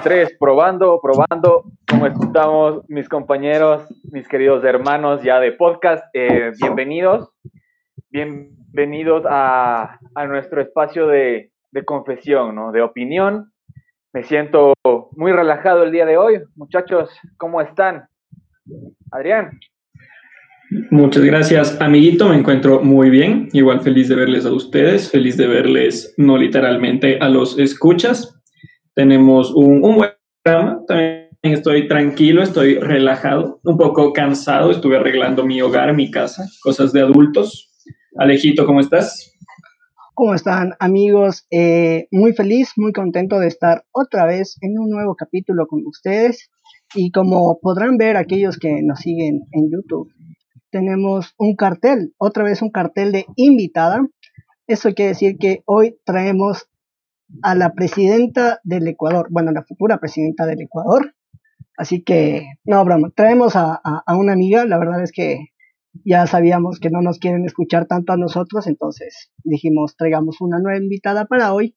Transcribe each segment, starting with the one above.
Tres, probando, probando. ¿Cómo estamos, mis compañeros, mis queridos hermanos ya de podcast? Eh, bienvenidos. Bienvenidos a, a nuestro espacio de, de, confesión, ¿no? De opinión. Me siento muy relajado el día de hoy. Muchachos, ¿cómo están? Adrián. Muchas gracias, amiguito. Me encuentro muy bien. Igual feliz de verles a ustedes, feliz de verles no literalmente a los escuchas. Tenemos un, un buen programa. También estoy tranquilo, estoy relajado, un poco cansado. Estuve arreglando mi hogar, mi casa, cosas de adultos. Alejito, ¿cómo estás? ¿Cómo están amigos? Eh, muy feliz, muy contento de estar otra vez en un nuevo capítulo con ustedes. Y como podrán ver aquellos que nos siguen en YouTube, tenemos un cartel, otra vez un cartel de invitada. Eso quiere decir que hoy traemos a la presidenta del Ecuador, bueno, la futura presidenta del Ecuador. Así que, no, broma, traemos a, a, una amiga, la verdad es que ya sabíamos que no nos quieren escuchar tanto a nosotros, entonces dijimos, traigamos una nueva invitada para hoy.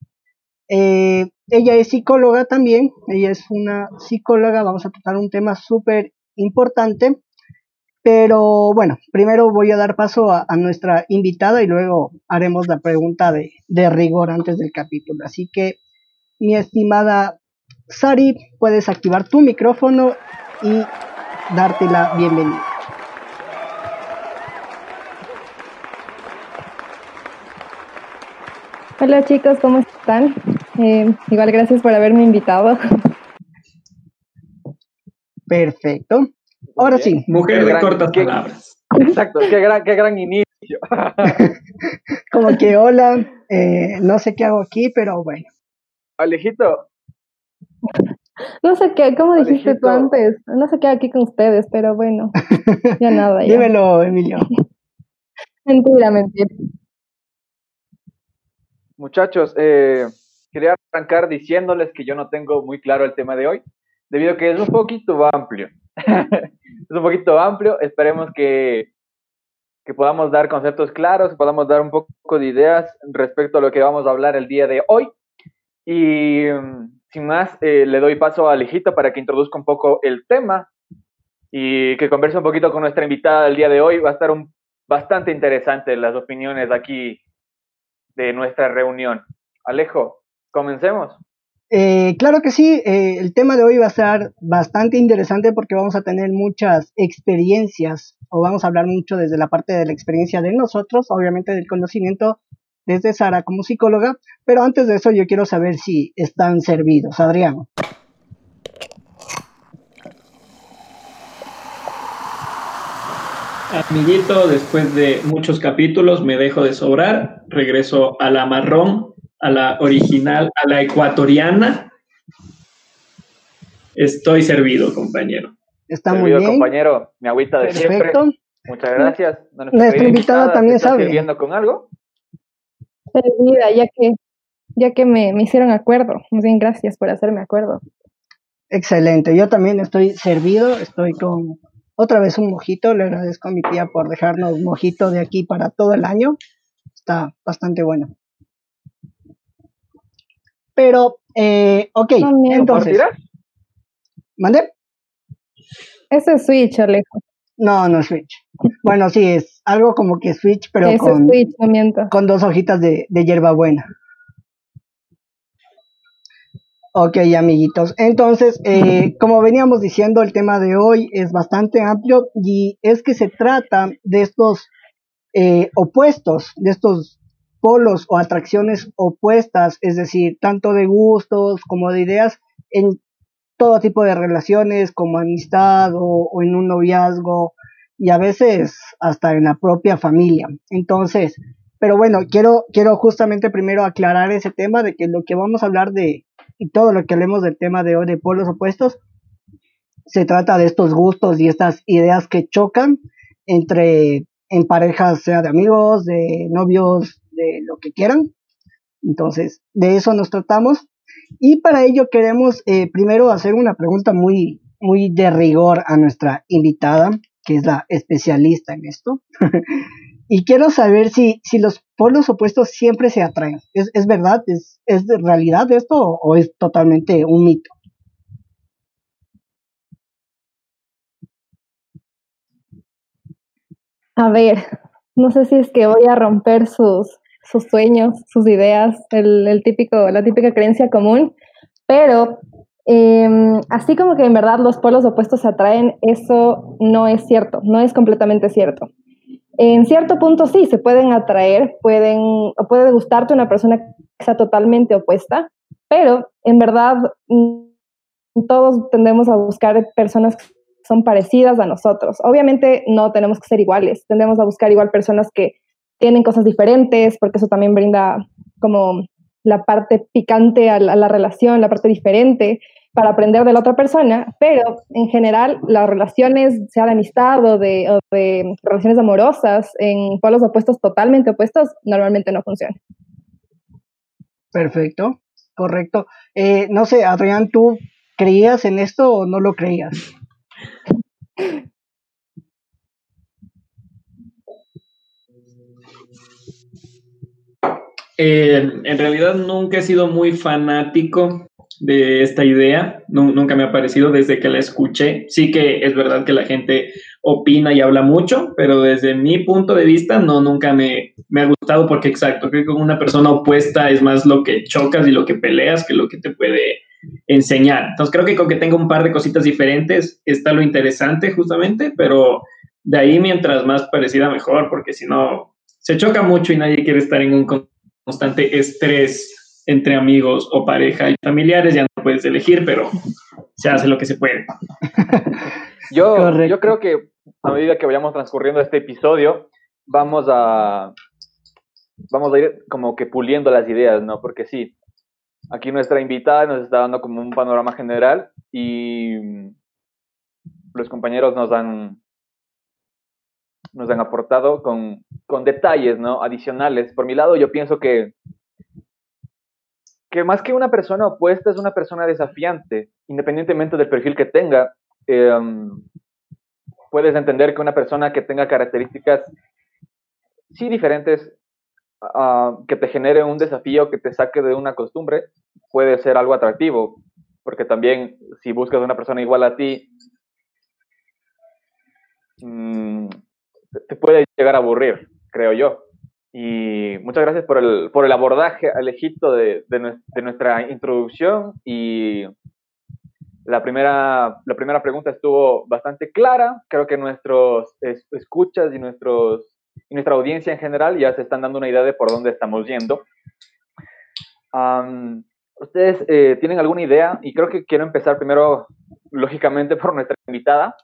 Eh, ella es psicóloga también, ella es una psicóloga, vamos a tratar un tema súper importante pero bueno, primero voy a dar paso a, nuestra invitada y luego haremos la pregunta de, de, rigor antes del capítulo. Así que, mi estimada Sari, puedes activar tu micrófono y darte la bienvenida. Hola chicos, ¿cómo están? Eh, igual gracias por haberme invitado. Perfecto. Ahora sí. Mujer de cortas palabras. Exacto, qué gran, qué gran inicio. Como que hola, eh, no sé qué hago aquí, pero bueno. Alejito. No sé qué, ¿cómo dijiste tú antes? No sé qué aquí con ustedes, pero bueno, ya nada. Ya. Dímelo, Emilio. mentira, mentira. Muchachos, eh, quería arrancar diciéndoles que yo no tengo muy claro el tema de hoy, debido a que es un poquito amplio. Es un poquito amplio. Esperemos que, que podamos dar conceptos claros, que podamos dar un poco de ideas respecto a lo que vamos a hablar el día de hoy. Y sin más, eh, le doy paso a Alejito para que introduzca un poco el tema y que converse un poquito con nuestra invitada del día de hoy. Va a estar un, bastante interesante las opiniones aquí de nuestra reunión. Alejo, comencemos. Eh, claro que sí, eh, el tema de hoy va a ser bastante interesante porque vamos a tener muchas experiencias o vamos a hablar mucho desde la parte de la experiencia de nosotros, obviamente del conocimiento desde Sara como psicóloga, pero antes de eso yo quiero saber si están servidos. Adrián. Amiguito, después de muchos capítulos me dejo de sobrar, regreso a la marrón a la original, a la ecuatoriana. Estoy servido, compañero. Está muy bien. compañero. Mi agüita de Perfecto. siempre. Muchas gracias. Nuestra invitada también sabe. sirviendo con algo? Servida, ya que, ya que me, me hicieron acuerdo. Muy bien, gracias por hacerme acuerdo. Excelente. Yo también estoy servido. Estoy con otra vez un mojito. Le agradezco a mi tía por dejarnos un mojito de aquí para todo el año. Está bastante bueno. Pero, eh, ok, entonces. ¿Mande? Eso es Switch, Alejo. No, no es Switch. Bueno, sí, es algo como que Switch, pero con, con dos hojitas de, de hierbabuena. Ok, amiguitos. Entonces, eh, como veníamos diciendo, el tema de hoy es bastante amplio y es que se trata de estos eh, opuestos, de estos polos o atracciones opuestas, es decir, tanto de gustos como de ideas en todo tipo de relaciones, como amistad o, en un noviazgo y a veces hasta en la propia familia. Entonces, pero bueno, quiero, quiero justamente primero aclarar ese tema de que lo que vamos a hablar de, y todo lo que hablemos del tema de hoy de polos opuestos, se trata de estos gustos y estas ideas que chocan entre en parejas, sea de amigos, de novios, de lo que quieran. Entonces, de eso nos tratamos. Y para ello queremos eh, primero hacer una pregunta muy, muy de rigor a nuestra invitada, que es la especialista en esto. y quiero saber si, si los polos opuestos siempre se atraen. ¿Es, es verdad? ¿Es, ¿Es de realidad esto o es totalmente un mito? A ver, no sé si es que voy a romper sus, sus sueños, sus ideas, el, típico, la típica creencia común, pero em, así como que en verdad los polos opuestos se atraen, eso no es cierto, no es completamente cierto. En cierto punto sí, se pueden atraer, pueden, puede gustarte una persona que sea totalmente opuesta, pero en verdad mm, todos tendemos a buscar personas que son parecidas a nosotros. Obviamente no tenemos que ser iguales, tendemos a buscar igual personas que tienen cosas diferentes, porque eso también brinda como la parte picante a la, relación, la parte diferente para aprender de la otra persona, pero en general las relaciones, sea de amistad o de, relaciones amorosas, en polos opuestos totalmente opuestos, normalmente no funcionan. Perfecto, correcto. Eh, no sé, Adrián, ¿tú creías en esto o no lo creías? Eh, en realidad nunca he sido muy fanático de esta idea, nunca me ha parecido desde que la escuché. Sí que es verdad que la gente opina y habla mucho, pero desde mi punto de vista no, nunca me, me ha gustado porque exacto, creo que con una persona opuesta es más lo que chocas y lo que peleas que lo que te puede enseñar. Entonces creo que con que tenga un par de cositas diferentes está lo interesante justamente, pero de ahí mientras más parecida mejor, porque si no se choca mucho y nadie quiere estar en un constante estrés entre amigos o pareja y familiares, ya no puedes elegir, pero se hace lo que se puede. yo, yo creo que a medida que vayamos transcurriendo este episodio, vamos a vamos a ir como que puliendo las ideas, ¿no? Porque sí, aquí nuestra invitada nos está dando como un panorama general y los compañeros nos han nos han aportado con, con detalles ¿no? adicionales. Por mi lado, yo pienso que, que más que una persona opuesta es una persona desafiante, independientemente del perfil que tenga. Em, puedes entender que una persona que tenga características sí diferentes, que te genere un desafío, que te saque de una costumbre, puede ser algo atractivo, porque también si buscas una persona igual a ti, mmm, te puede llegar a aburrir, creo yo. Y muchas gracias por el, por el abordaje, Alejito, de, de, de nuestra introducción. Y la primera, la primera pregunta estuvo bastante clara. Creo que nuestros escuchas y, nuestros, y nuestra audiencia en general ya se están dando una idea de por dónde estamos yendo. ¿Ustedes eh, tienen alguna idea? Y creo que quiero empezar primero, lógicamente, por nuestra invitada.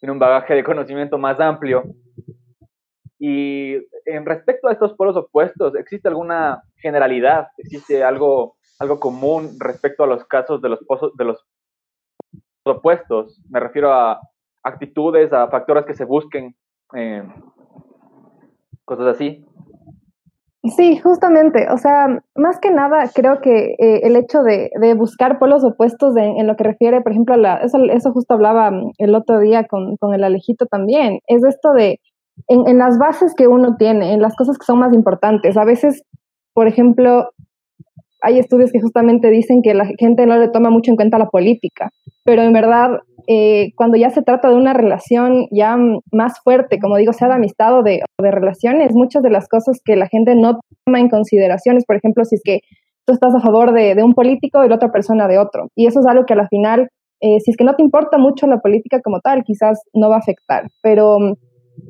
Tiene un bagaje de conocimiento más amplio y en respecto a estos polos opuestos, ¿existe alguna generalidad? ¿Existe algo, algo común respecto a los casos de los, de los opuestos? Me refiero a actitudes, a factores que se busquen, eh, cosas así. Sí, justamente, o sea, más que nada creo que eh, el hecho de, de, buscar polos opuestos en lo que refiere, por ejemplo, a la, eso, eso justo hablaba el otro día con, con el Alejito también, es esto de en, en, las bases que uno tiene, en las cosas que son más importantes. A veces, por ejemplo, hay estudios que justamente dicen que la gente no le toma mucho en cuenta la política, pero en verdad, eh, cuando ya se trata de una relación ya más fuerte, como digo, sea de amistad o de, relaciones, muchas de las cosas que la gente no toma en consideración por ejemplo, si es que tú estás a favor de, de un político y la otra persona de otro. Y eso es algo que a la final, eh, si es que no te importa mucho la política como tal, quizás no va a afectar. Pero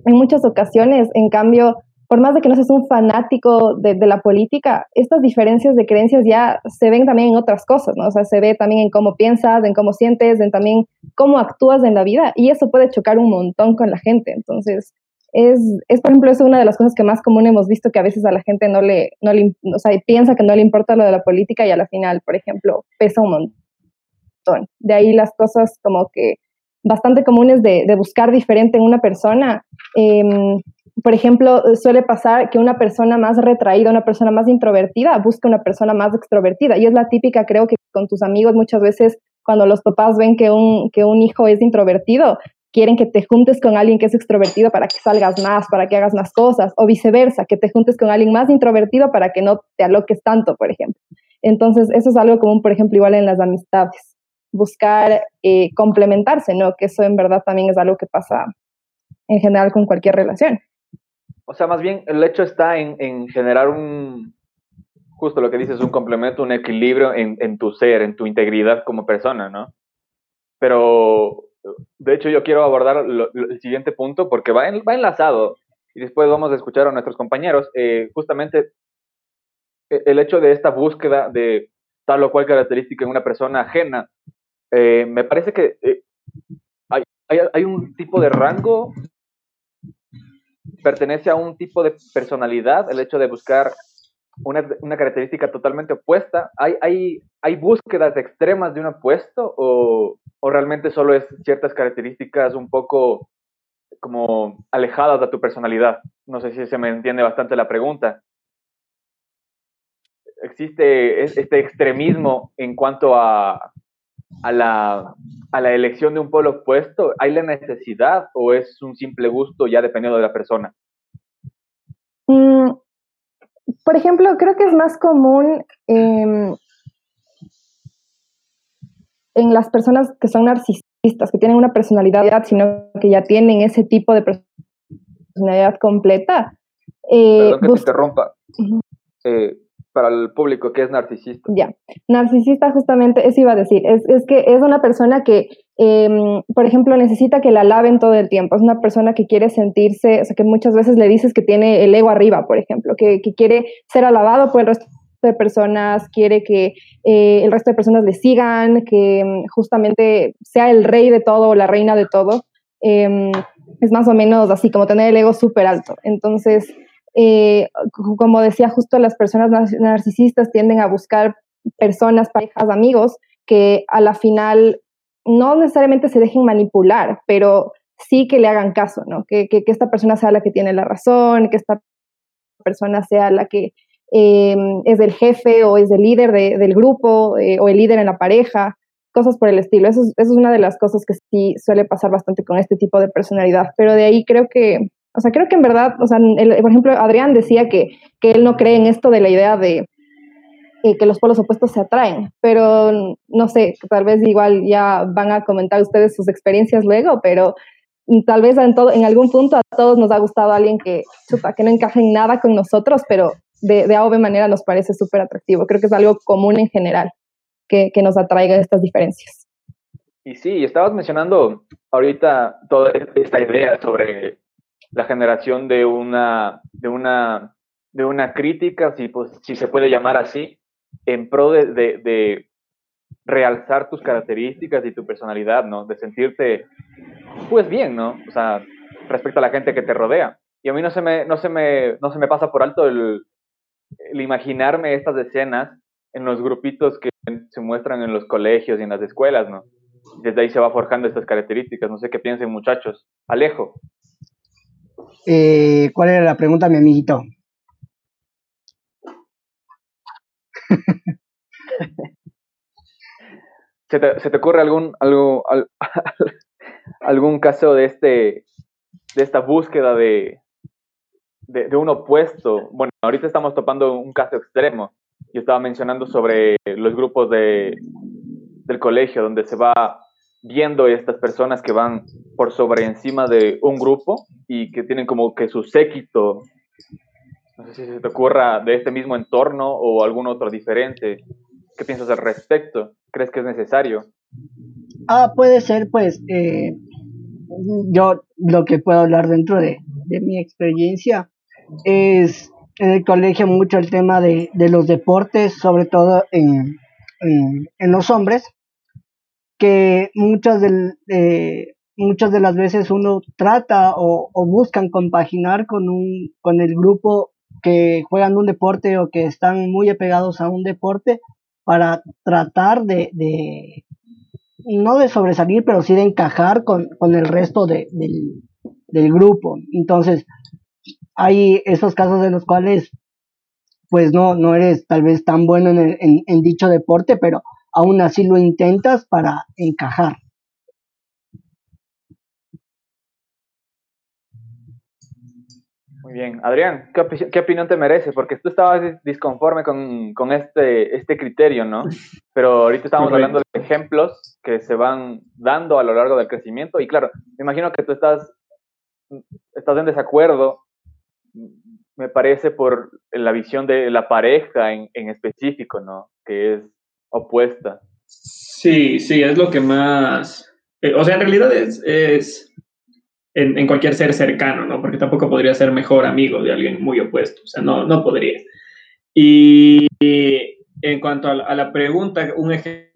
en muchas ocasiones, en cambio, por más de que no seas un fanático de, la política, estas diferencias de creencias ya se ven también en otras cosas, ¿no? O sea, se ve también en cómo piensas, en cómo sientes, en también cómo actúas en la vida y eso puede chocar un montón con la gente. Entonces, es, es por ejemplo, es una de las cosas que más común hemos visto que a veces a la gente no le, no le, o sea, piensa que no le importa lo de la política y a la final, por ejemplo, pesa un montón. De ahí las cosas como que bastante comunes de, de buscar diferente en una persona. Eh, por ejemplo, suele pasar que una persona más retraída, una persona más introvertida, busca una persona más extrovertida. Y es la típica, creo que con tus amigos muchas veces, cuando los papás ven que un, que un hijo es introvertido, quieren que te juntes con alguien que es extrovertido para que salgas más, para que hagas más cosas, o viceversa, que te juntes con alguien más introvertido para que no te aloques tanto, por ejemplo. Entonces, eso es algo común, por ejemplo, igual en las amistades, buscar eh, complementarse, ¿no? Que eso en verdad también es algo que pasa en general con cualquier relación. O sea, más bien el hecho está en, en generar un, justo lo que dices, un complemento, un equilibrio en, en tu ser, en tu integridad como persona, ¿no? Pero, de hecho, yo quiero abordar el siguiente punto porque va, va enlazado y después vamos a escuchar a nuestros compañeros. Eh, justamente e, el hecho de esta búsqueda de tal o cual característica en una persona ajena, eh, me parece que eh, hay, hay, hay, un tipo de rango, pertenece a un tipo de personalidad, el hecho de buscar una, una característica totalmente opuesta. ¿Hay, hay, ¿Hay búsquedas extremas de un opuesto o, o realmente solo es ciertas características un poco como alejadas de tu personalidad? No sé si se me entiende bastante la pregunta. Existe este extremismo en cuanto a, a, la, a la elección de un polo opuesto. ¿Hay la necesidad o es un simple gusto ya dependiendo de la persona? Mm, por ejemplo, creo que es más común eh, en las personas que son narcisistas, que tienen una personalidad, sino que ya tienen ese tipo de personalidad completa. Eh, Perdón que te interrumpa. Uh -huh. eh, para el público que es narcisista. Ya, narcisista justamente, eso iba a decir, es, es que es una persona que, eh, por ejemplo, necesita que la laven todo el tiempo, es una persona que quiere sentirse, o sea, que muchas veces le dices que tiene el ego arriba, por ejemplo, que, que quiere ser alabado por el resto de personas, quiere que eh, el resto de personas le sigan, que um, justamente sea el rey de todo o la reina de todo. Eh, es más o menos así, como tener el ego súper alto. Entonces, eh, como decía, justo las personas narcisistas tienden a buscar personas, parejas, amigos, que a la final no necesariamente se dejen manipular, pero sí que le hagan caso, ¿no? Que, que, que esta persona sea la que tiene la razón, que esta persona sea la que eh, es el jefe o es el líder de, del grupo eh, o el líder en la pareja, cosas por el estilo. Eso es, eso es una de las cosas que sí suele pasar bastante con este tipo de personalidad, pero de ahí creo que o sea, creo que en verdad, o sea, el, por ejemplo, Adrián decía que, que, él no cree en esto de la idea de eh, que los polos opuestos se atraen, pero no sé, tal vez igual ya van a comentar ustedes sus experiencias luego, pero tal vez en, todo, en algún punto a todos nos ha gustado alguien que, chupa, que no encaje en nada con nosotros, pero de, de A o B manera nos parece súper atractivo. Creo que es algo común en general que, que nos atraiga estas diferencias. Y sí, estabas mencionando ahorita toda esta idea sobre la generación de una, de una, de una crítica, si, pues, si se puede llamar así, en pro de, de, realzar tus características y tu personalidad, ¿no? De sentirte, pues bien, ¿no? O sea, respecto a la gente que te rodea. Y a mí no se me, no se me, no se me pasa por alto el, el imaginarme estas escenas en los grupitos que se muestran en los colegios y en las escuelas, ¿no? Desde ahí se va forjando estas características. No sé qué piensen, muchachos. Alejo. Eh, ¿Cuál era la pregunta, mi amiguito? ¿Se, te, ¿Se, te, ocurre algún, algún caso de, este, de esta búsqueda de, de, de, un opuesto? Bueno, ahorita estamos topando un caso extremo. Yo estaba mencionando sobre los grupos de, del colegio, donde se va viendo estas personas que van por sobre encima de un grupo y que tienen como que su séquito, no sé si se te ocurra de este mismo entorno o algún otro diferente. ¿Qué piensas al respecto? ¿Crees que es necesario? Ah, puede ser, pues, eh, yo lo que puedo hablar dentro de, de, mi experiencia es en el colegio mucho el tema de, de los deportes, sobre todo en, en, en los hombres, que muchas de, eh, muchas de las veces uno trata o, o, buscan compaginar con, un, con el grupo que juegan un deporte o que están muy apegados a un deporte para tratar de, de no de sobresalir, pero sí de encajar con, con el resto de, del, del grupo. Entonces, hay esos casos en los cuales pues no, no eres tal vez tan bueno en, el, en dicho deporte, pero aún así lo intentas para encajar. Muy bien, Adrián, ¿qué, qué opinión te merece? Porque tú estabas disconforme con, con este, este criterio, ¿no? Pero ahorita estamos hablando de ejemplos que se van dando a lo largo del crecimiento y claro, me imagino que tú estás, estás en desacuerdo me parece por la visión de la pareja en, en específico, ¿no? Que es opuesta. Sí, sí, es lo que más... Eh, o sea, en realidad es en, cualquier ser cercano, ¿no? Porque tampoco podría ser mejor amigo de alguien muy opuesto, o sea, no, no podría. Y en cuanto a la, pregunta, un ejemplo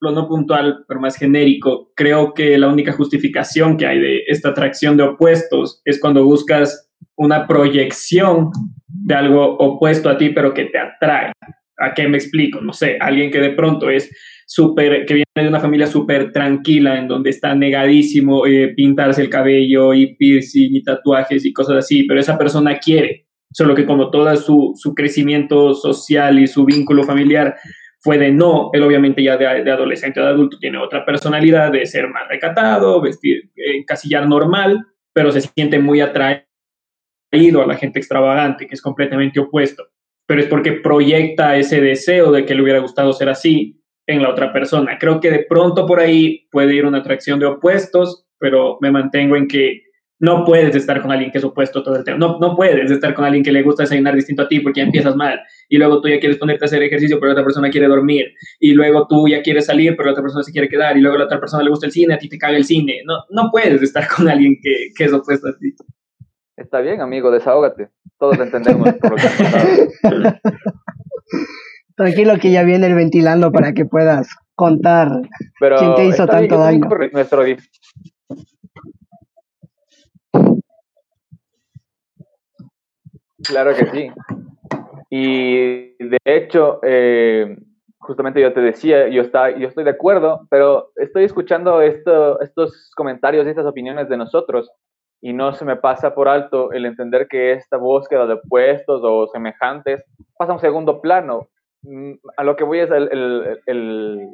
no puntual, pero más genérico, creo que la única justificación que hay de esta atracción de opuestos es cuando buscas una proyección de algo opuesto a ti, pero que te atrae. ¿A qué me explico? No sé, alguien que de pronto es súper, que viene de una familia súper tranquila, en donde está negadísimo eh, pintarse el cabello y piercing y tatuajes y cosas así, pero esa persona quiere, solo que como todo su, su crecimiento social y su vínculo familiar fue de no, él obviamente ya de, de adolescente o de adulto tiene otra personalidad, de ser más recatado, vestir, encasillar normal, pero se siente muy atraído a la gente extravagante, que es completamente opuesto pero es porque proyecta ese deseo de que le hubiera gustado ser así en la otra persona. Creo que de pronto por ahí puede ir una atracción de opuestos, pero me mantengo en que no puedes estar con alguien que es opuesto todo el tiempo. No, no puedes estar con alguien que le gusta desayunar distinto a ti porque ya empiezas mal. Y luego tú ya quieres ponerte a hacer ejercicio, pero la otra persona quiere dormir. Y luego tú ya quieres salir, pero la otra persona se quiere quedar. Y luego la otra persona le gusta el cine, a ti te caga el cine. No, no puedes estar con alguien que, que es opuesto a ti. Está bien, amigo, desahógate. Todos entendemos por lo que Tranquilo que ya viene el ventilando para que puedas contar Pero quién te hizo tanto daño. Nuestro Claro que sí. Y de hecho, eh, justamente yo te decía, yo, está, yo estoy de acuerdo, pero estoy escuchando esto, estos comentarios y estas opiniones de nosotros y no se me pasa por alto el entender que esta búsqueda de opuestos o semejantes pasa a un segundo plano. Mm, a lo que voy es el, el, el,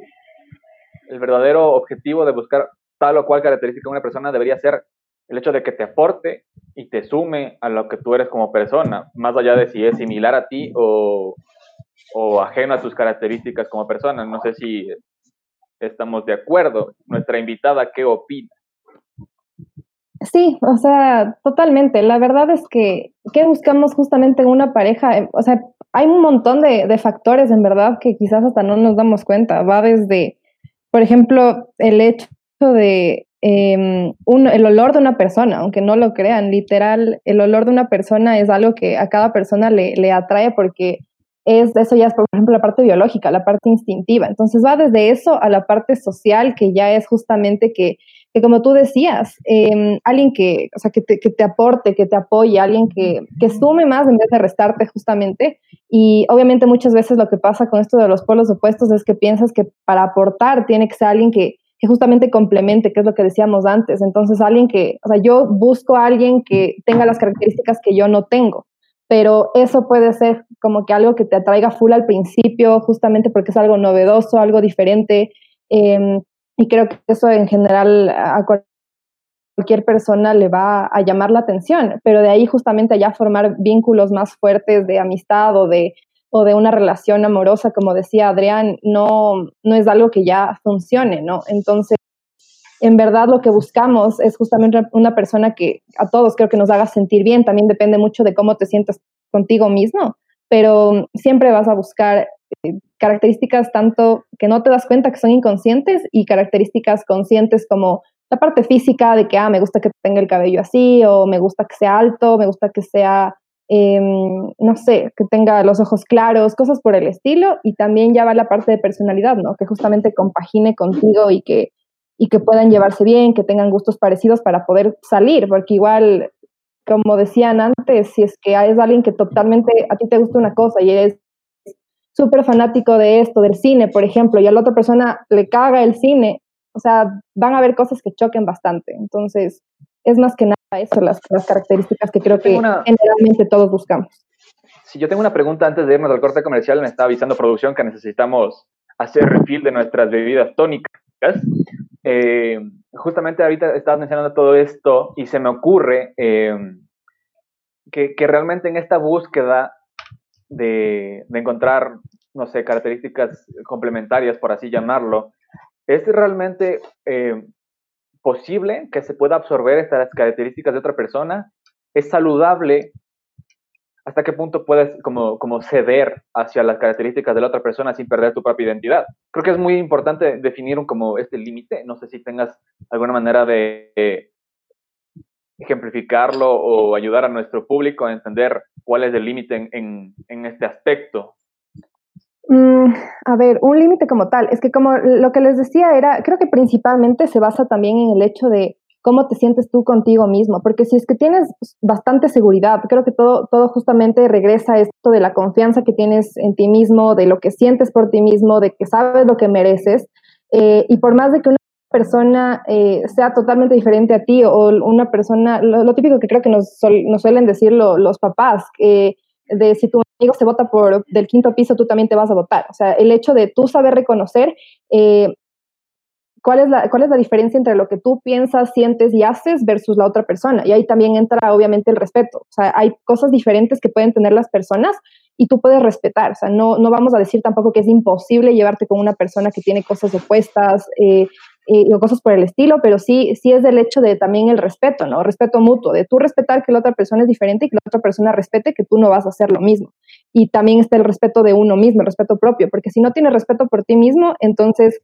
el verdadero objetivo de buscar tal o cual característica de una persona debería ser el hecho de que te aporte y te sume a lo que tú eres como persona, más allá de si es similar a ti o, o ajeno a tus características como persona. No sé si estamos de acuerdo. Nuestra invitada, ¿qué opina? Sí, o sea, totalmente. La verdad es que, ¿qué buscamos justamente en una pareja? Eh, o sea, hay un montón de, de, factores en verdad que quizás hasta no nos damos cuenta. Va desde, por ejemplo, el hecho de eh, un, el olor de una persona, aunque no lo crean, literal, el olor de una persona es algo que a cada persona le, le atrae porque es, eso ya es, por ejemplo, la parte biológica, la parte instintiva. Entonces va desde eso a la parte social, que ya es justamente que que como tú decías, em, alguien que, o sea, que, te, que te aporte, que te apoye, alguien que, que sume más en vez de restarte justamente. Y obviamente muchas veces lo que pasa con esto de los polos opuestos es que piensas que para aportar tiene que ser alguien que, que justamente complemente, que es lo que decíamos antes. Entonces, alguien que, o sea, yo busco a alguien que tenga las características que yo no tengo pero eso puede ser como que algo que te atraiga full al principio, justamente porque es algo novedoso, algo diferente, eh, y creo que eso en general a cualquier persona le va a llamar la atención, pero de ahí justamente ya formar vínculos más fuertes de amistad o de, o de una relación amorosa, como decía Adrián, no, no es algo que ya funcione, ¿no? Entonces, en verdad lo que buscamos es justamente una persona que a todos creo que nos haga sentir bien, también depende mucho de cómo te sientas contigo mismo, pero siempre vas a buscar eh, características tanto que no te das cuenta que son inconscientes y características conscientes como la parte física de que, ah, me gusta que tenga el cabello así, o me gusta que sea alto, me gusta que sea, em, no sé, que tenga los ojos claros, cosas por el estilo, y también ya va la parte de personalidad, ¿no? Que justamente compagine contigo y que, y que puedan llevarse bien, que tengan gustos parecidos para poder salir, porque igual, como decían antes, si es que es alguien que totalmente a ti te gusta una cosa y eres súper fanático de esto, del cine, por ejemplo, y a la otra persona le caga el cine, o sea, van a haber cosas que choquen bastante. Entonces, es más que nada eso, las, las características que creo que generalmente todos buscamos. Si yo tengo una pregunta antes de irnos al corte comercial, me está avisando producción que necesitamos hacer refill de nuestras bebidas tónicas. Eh, justamente ahorita estabas mencionando todo esto y se me ocurre, eh, que, que realmente en esta búsqueda de, encontrar, no sé, características complementarias, por así llamarlo, ¿es realmente eh, posible que se pueda absorber estas características de otra persona? ¿Es saludable? ¿Hasta qué punto puedes como, como ceder hacia las características de la otra persona sin perder tu propia identidad? Creo que es muy importante definir un, como este límite. No sé si tengas alguna manera de eh, ejemplificarlo o ayudar a nuestro público a entender cuál es el límite en, este aspecto. Mm, a ver, un límite como tal, es que como lo que les decía era, creo que principalmente se basa también en el hecho de cómo te sientes tú contigo mismo, porque si es que tienes bastante seguridad, creo que todo, todo justamente regresa a esto de la confianza que tienes en ti mismo, de lo que sientes por ti mismo, de que sabes lo que mereces, eh, y por más de que una persona eh, sea totalmente diferente a ti o una persona, lo, típico que creo que nos, suelen decir los papás, eh, de si tu amigo se vota por del quinto piso, tú también te vas a votar. O sea, el hecho de tú saber reconocer eh, cuál, es la, cuál es la diferencia entre lo que tú piensas, sientes y haces versus la otra persona. Y ahí también entra obviamente el respeto. O sea, hay cosas diferentes que pueden tener las personas y tú puedes respetar. O sea, no, no vamos a decir tampoco que es imposible llevarte con una persona que tiene cosas opuestas, eh, y, o cosas por el estilo, pero sí, sí es del hecho de también el respeto, ¿no? Respeto mutuo, de tú respetar que la otra persona es diferente y que la otra persona respete que tú no vas a hacer lo mismo. Y también está el respeto de uno mismo, el respeto propio, porque si no tienes respeto por ti mismo, entonces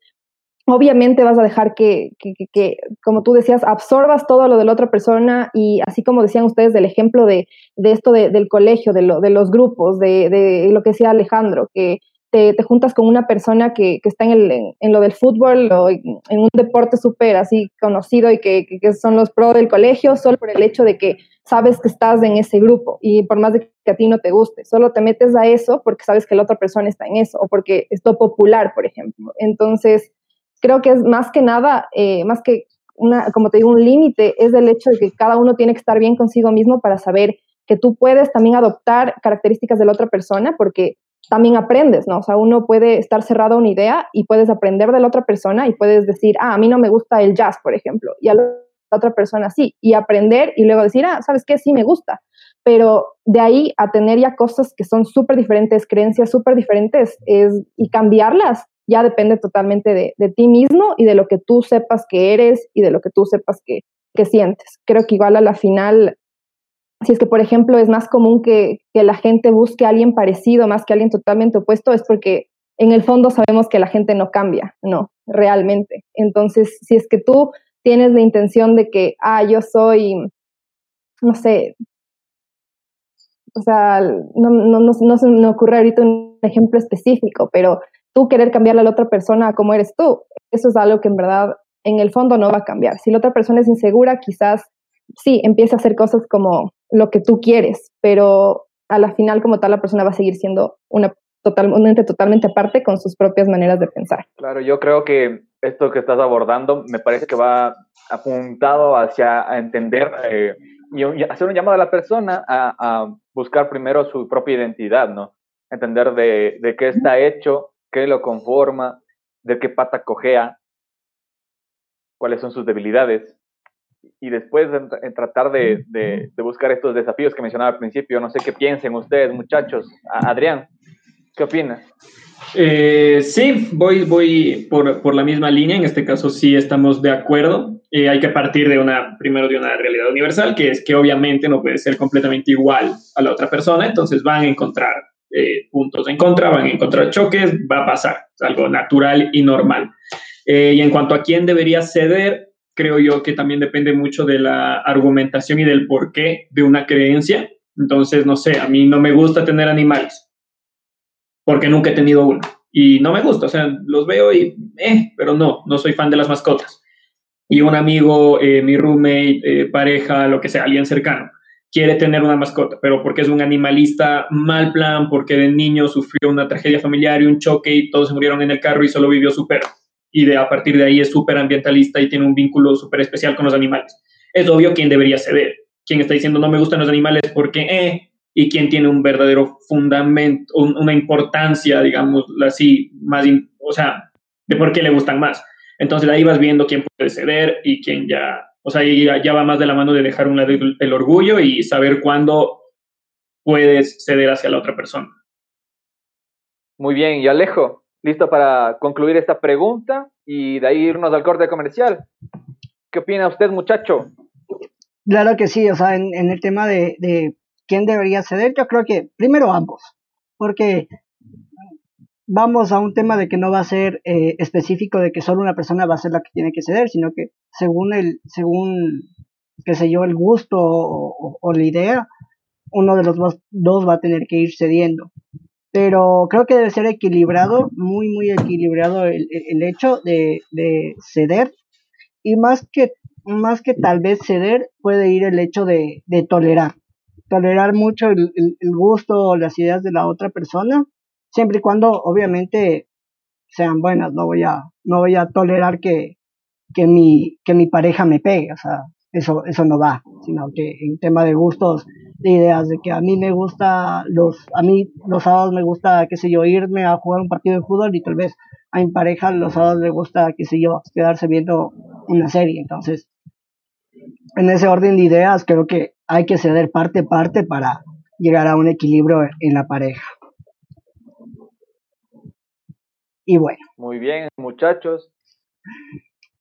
obviamente vas a dejar que, que, como tú decías, absorbas todo lo de la otra persona y así como decían ustedes del ejemplo de, de esto de, del colegio, de, lo, de los grupos, de, de, lo que decía Alejandro, que te, juntas con una persona que, que está en, el, en, lo del fútbol o en un deporte súper así conocido y que, que, son los pro del colegio, solo por el hecho de que sabes que estás en ese grupo y por más de que a ti no te guste, solo te metes a eso porque sabes que la otra persona está en eso o porque es lo popular, por ejemplo. Entonces, creo que es más que nada, eh, más que una, como te digo, un límite, es el hecho de que cada uno tiene que estar bien consigo mismo para saber que tú puedes también adoptar características de la otra persona, porque también aprendes, ¿no? O sea, uno puede estar cerrado a una idea y puedes aprender de la otra persona y puedes decir, ah, a mí no me gusta el jazz, por ejemplo, y a la otra persona sí, y aprender y luego decir, ah, ¿sabes qué? Sí me gusta. Pero de ahí a tener ya cosas que son súper diferentes, creencias súper diferentes, es, y cambiarlas, ya depende totalmente de, de, ti mismo y de lo que tú sepas que eres y de lo que tú sepas que, que sientes. Creo que igual a la final si es que, por ejemplo, es más común que, que, la gente busque a alguien parecido más que a alguien totalmente opuesto, es porque en el fondo sabemos que la gente no cambia, no, realmente. Entonces, si es que tú tienes la intención de que, ah, yo soy, no sé, o sea, no, no, no, no se me ocurre ahorita un ejemplo específico, pero tú querer cambiarle a la otra persona como eres tú, eso es algo que en verdad en el fondo no va a cambiar. Si la otra persona es insegura, quizás sí, empieza a hacer cosas como lo que tú quieres, pero a la final como tal la persona va a seguir siendo una totalmente, totalmente aparte con sus propias maneras de pensar. Claro, yo creo que esto que estás abordando me parece que va apuntado hacia entender eh, y hacer un llamado a la persona a, a, buscar primero su propia identidad, ¿no? Entender de, de qué está hecho, qué lo conforma, de qué pata cojea, cuáles son sus debilidades y después en, tratar de, de, buscar estos desafíos que mencionaba al principio. No sé qué piensen ustedes, muchachos. Adrián, ¿qué opinas? Eh, sí, voy, voy por, por, la misma línea. En este caso sí estamos de acuerdo. Eh, hay que partir de una, primero de una realidad universal, que es que obviamente no puede ser completamente igual a la otra persona, entonces van a encontrar eh, puntos en contra, van a encontrar choques, va a pasar, es algo natural y normal. Eh, y en cuanto a quién debería ceder, creo yo que también depende mucho de la argumentación y del porqué de una creencia. Entonces, no sé, a mí no me gusta tener animales, porque nunca he tenido uno. Y no me gusta, o sea, los veo y, eh, pero no, no soy fan de las mascotas. Y un amigo, eh, mi roommate, eh, pareja, lo que sea, alguien cercano, quiere tener una mascota, pero porque es un animalista mal plan, porque de niño sufrió una tragedia familiar y un choque y todos se murieron en el carro y solo vivió su perro y de, a partir de ahí es súper ambientalista y tiene un vínculo súper especial con los animales. Es obvio quién debería ceder. Quien está diciendo no me gustan los animales porque, eh, y quien tiene un verdadero fundamento, una importancia, digamos así, más, o sea, de por qué le gustan más. Entonces ahí vas viendo quién puede ceder y quién ya, o sea, ya, ya va más de la mano de dejar un lado el, el orgullo y saber cuándo puedes ceder hacia la otra persona. Muy bien, y Alejo, listo para concluir esta pregunta y de ahí irnos al corte comercial. ¿Qué opina usted, muchacho? Claro que sí, o sea, en, el tema de, de, quién debería ceder, yo creo que primero ambos, porque vamos a un tema de que no va a ser eh, específico de que solo una persona va a ser la que tiene que ceder, sino que según el, según, qué sé yo, el gusto o, la idea, uno de los dos va a tener que ir cediendo. Pero creo que debe ser equilibrado, muy, muy equilibrado el, el hecho de, de ceder. Y más que, más que tal vez ceder, puede ir el hecho de, de tolerar. Tolerar mucho el, el gusto o las ideas de la otra persona siempre y cuando obviamente sean buenas, no voy a, no voy a tolerar que, que mi, que mi pareja me pegue, o sea, eso, eso no va, sino que en tema de gustos, de ideas, de que a mí me gusta los, a mí los sábados me gusta, qué sé yo, irme a jugar un partido de fútbol y tal vez a mi pareja los sábados le gusta, qué sé yo, quedarse viendo una serie, entonces, en ese orden de ideas creo que hay que ceder parte a parte para llegar a un equilibrio en la pareja. Y bueno. Muy bien, muchachos.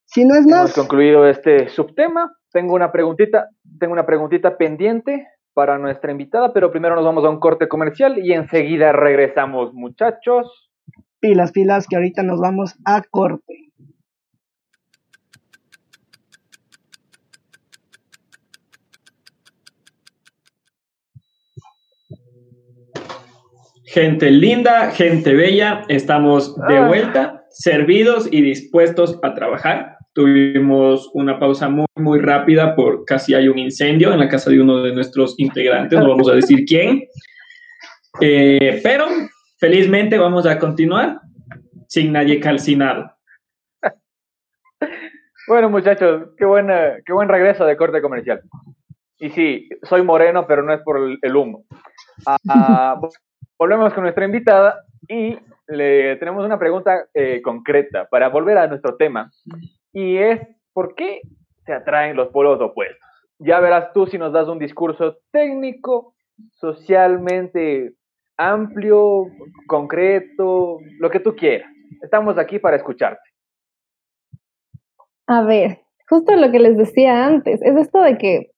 Si no es más. Hemos concluido este subtema. Tengo una preguntita, tengo una preguntita pendiente para nuestra invitada, pero primero nos vamos a un corte comercial y enseguida regresamos, muchachos. Pilas, pilas, que ahorita nos vamos a corte. Gente linda, gente bella, estamos de ah. vuelta, servidos y dispuestos a trabajar. Tuvimos una pausa muy, muy rápida por casi hay un incendio en la casa de uno de nuestros integrantes, no vamos a decir quién. Eh, pero felizmente vamos a continuar sin nadie calcinado. Bueno, muchachos, qué, buena, qué buen regreso de corte comercial. Y sí, soy moreno, pero no es por el, humo. Ah, volvemos con nuestra invitada y le tenemos una pregunta eh, concreta para volver a nuestro tema. Y es, ¿por qué se atraen los polos opuestos? Ya verás tú si nos das un discurso técnico, socialmente amplio, concreto, lo que tú quieras. Estamos aquí para escucharte. A ver, justo lo que les decía antes, es esto de que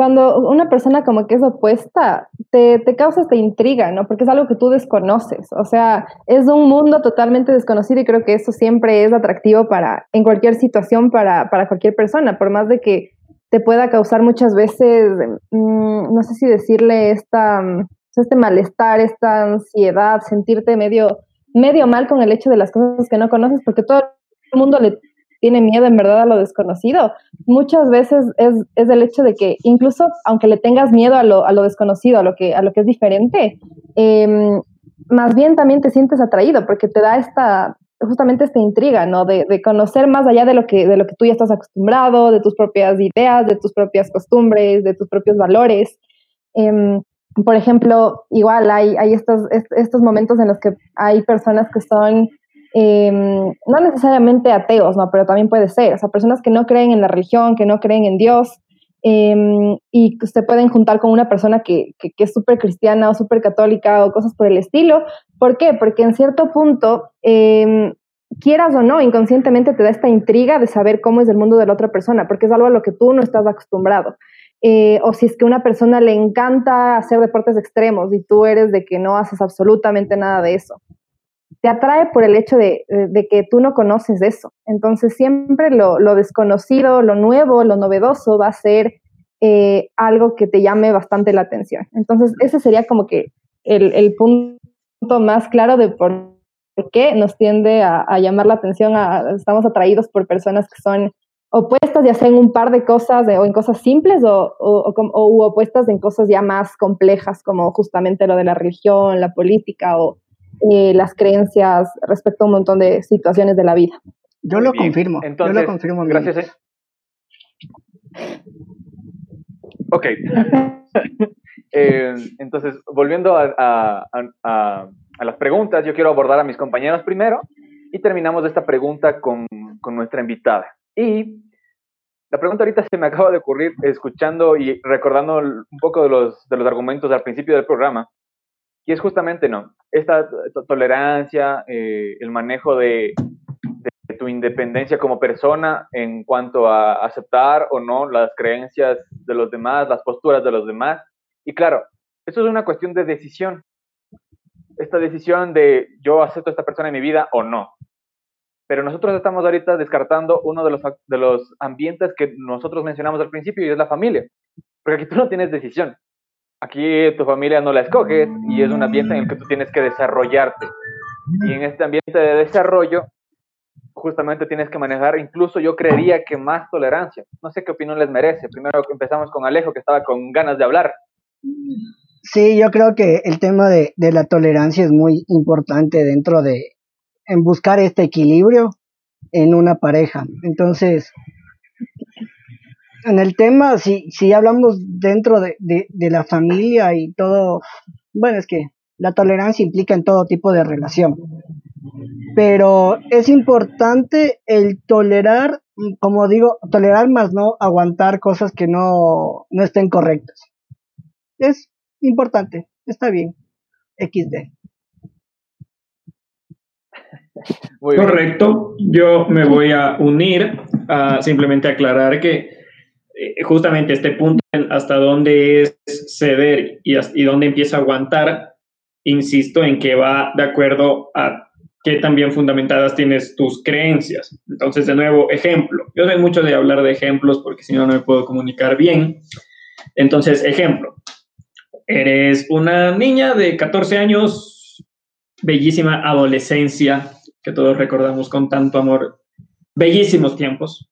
cuando una persona como que es opuesta, te, te, causa esta intriga, ¿no? Porque es algo que tú desconoces, o sea, es un mundo totalmente desconocido y creo que eso siempre es atractivo para, en cualquier situación, para, para cualquier persona, por más de que te pueda causar muchas veces, mm, no sé si decirle esta, este malestar, esta ansiedad, sentirte medio, medio mal con el hecho de las cosas que no conoces, porque todo el mundo le tiene miedo en verdad a lo desconocido. Muchas veces es, es el hecho de que incluso aunque le tengas miedo a lo, a lo desconocido, a lo que, a lo que es diferente, em, más bien también te sientes atraído porque te da esta, justamente esta intriga, ¿no? De, de, conocer más allá de lo, que, de lo que tú ya estás acostumbrado, de tus propias ideas, de tus propias costumbres, de tus propios valores. Em, por ejemplo, igual hay, hay estos, estos momentos en los que hay personas que son Em, no necesariamente ateos, ¿no? Pero también puede ser, o sea, personas que no creen en la religión, que no creen en Dios, em, y se pueden juntar con una persona que, que, es súper cristiana o súper católica o cosas por el estilo. ¿Por qué? Porque en cierto punto, em, quieras o no, inconscientemente te da esta intriga de saber cómo es el mundo de la otra persona, porque es algo a lo que tú no estás acostumbrado. Eh, o si es que a una persona le encanta hacer deportes extremos y tú eres de que no haces absolutamente nada de eso te atrae por el hecho de, que tú no conoces eso. Entonces siempre lo, desconocido, lo nuevo, lo novedoso va a ser eh, algo que te llame bastante la atención. Entonces ese sería como que el, punto más claro de por qué nos tiende a, llamar la atención, estamos atraídos por personas que son opuestas ya sea en un par de cosas o en cosas simples o, o, opuestas en cosas ya más complejas como justamente lo de la religión, la política o, eh, las creencias respecto a un montón de situaciones de la vida. Yo lo confirmo. Entonces, yo lo confirmo. Gracias. Eh. Ok. Eh, entonces, volviendo a, las preguntas, yo quiero abordar a mis compañeros primero y terminamos esta pregunta con, con nuestra invitada. Y la pregunta ahorita se me acaba de ocurrir escuchando y recordando un poco de los, de los argumentos al principio del programa, y es justamente, ¿no? Esta tolerancia, eh, el manejo de, de, tu independencia como persona en cuanto a aceptar o no las creencias de los demás, las posturas de los demás. Y claro, eso es una cuestión de decisión. Esta decisión de yo acepto a esta persona en mi vida o no. Pero nosotros estamos ahorita descartando uno de los, de los ambientes que nosotros mencionamos al principio y es la familia. Porque aquí tú no tienes decisión. Aquí tu familia no la escoges y es un ambiente en el que tú tienes que desarrollarte. Y en este ambiente de desarrollo, justamente tienes que manejar, incluso yo creería que más tolerancia. No sé qué opinión les merece. Primero empezamos con Alejo, que estaba con ganas de hablar. Sí, yo creo que el tema de, de la tolerancia es muy importante dentro de, en buscar este equilibrio en una pareja. Entonces, en el tema, si, si hablamos dentro de, de, la familia y todo, bueno, es que la tolerancia implica en todo tipo de relación. Pero es importante el tolerar, como digo, tolerar más no aguantar cosas que no, no estén correctas. Es importante, está bien. XD. Correcto. Yo me voy a unir a simplemente aclarar que justamente este punto hasta dónde es ceder y, y dónde empieza a aguantar, insisto en que va de acuerdo a qué también fundamentadas tienes tus creencias. Entonces, de nuevo, ejemplo. Yo soy mucho de hablar de ejemplos porque si no, no me puedo comunicar bien. Entonces, ejemplo. Eres una niña de 14 años, bellísima adolescencia, que todos recordamos con tanto amor, bellísimos tiempos.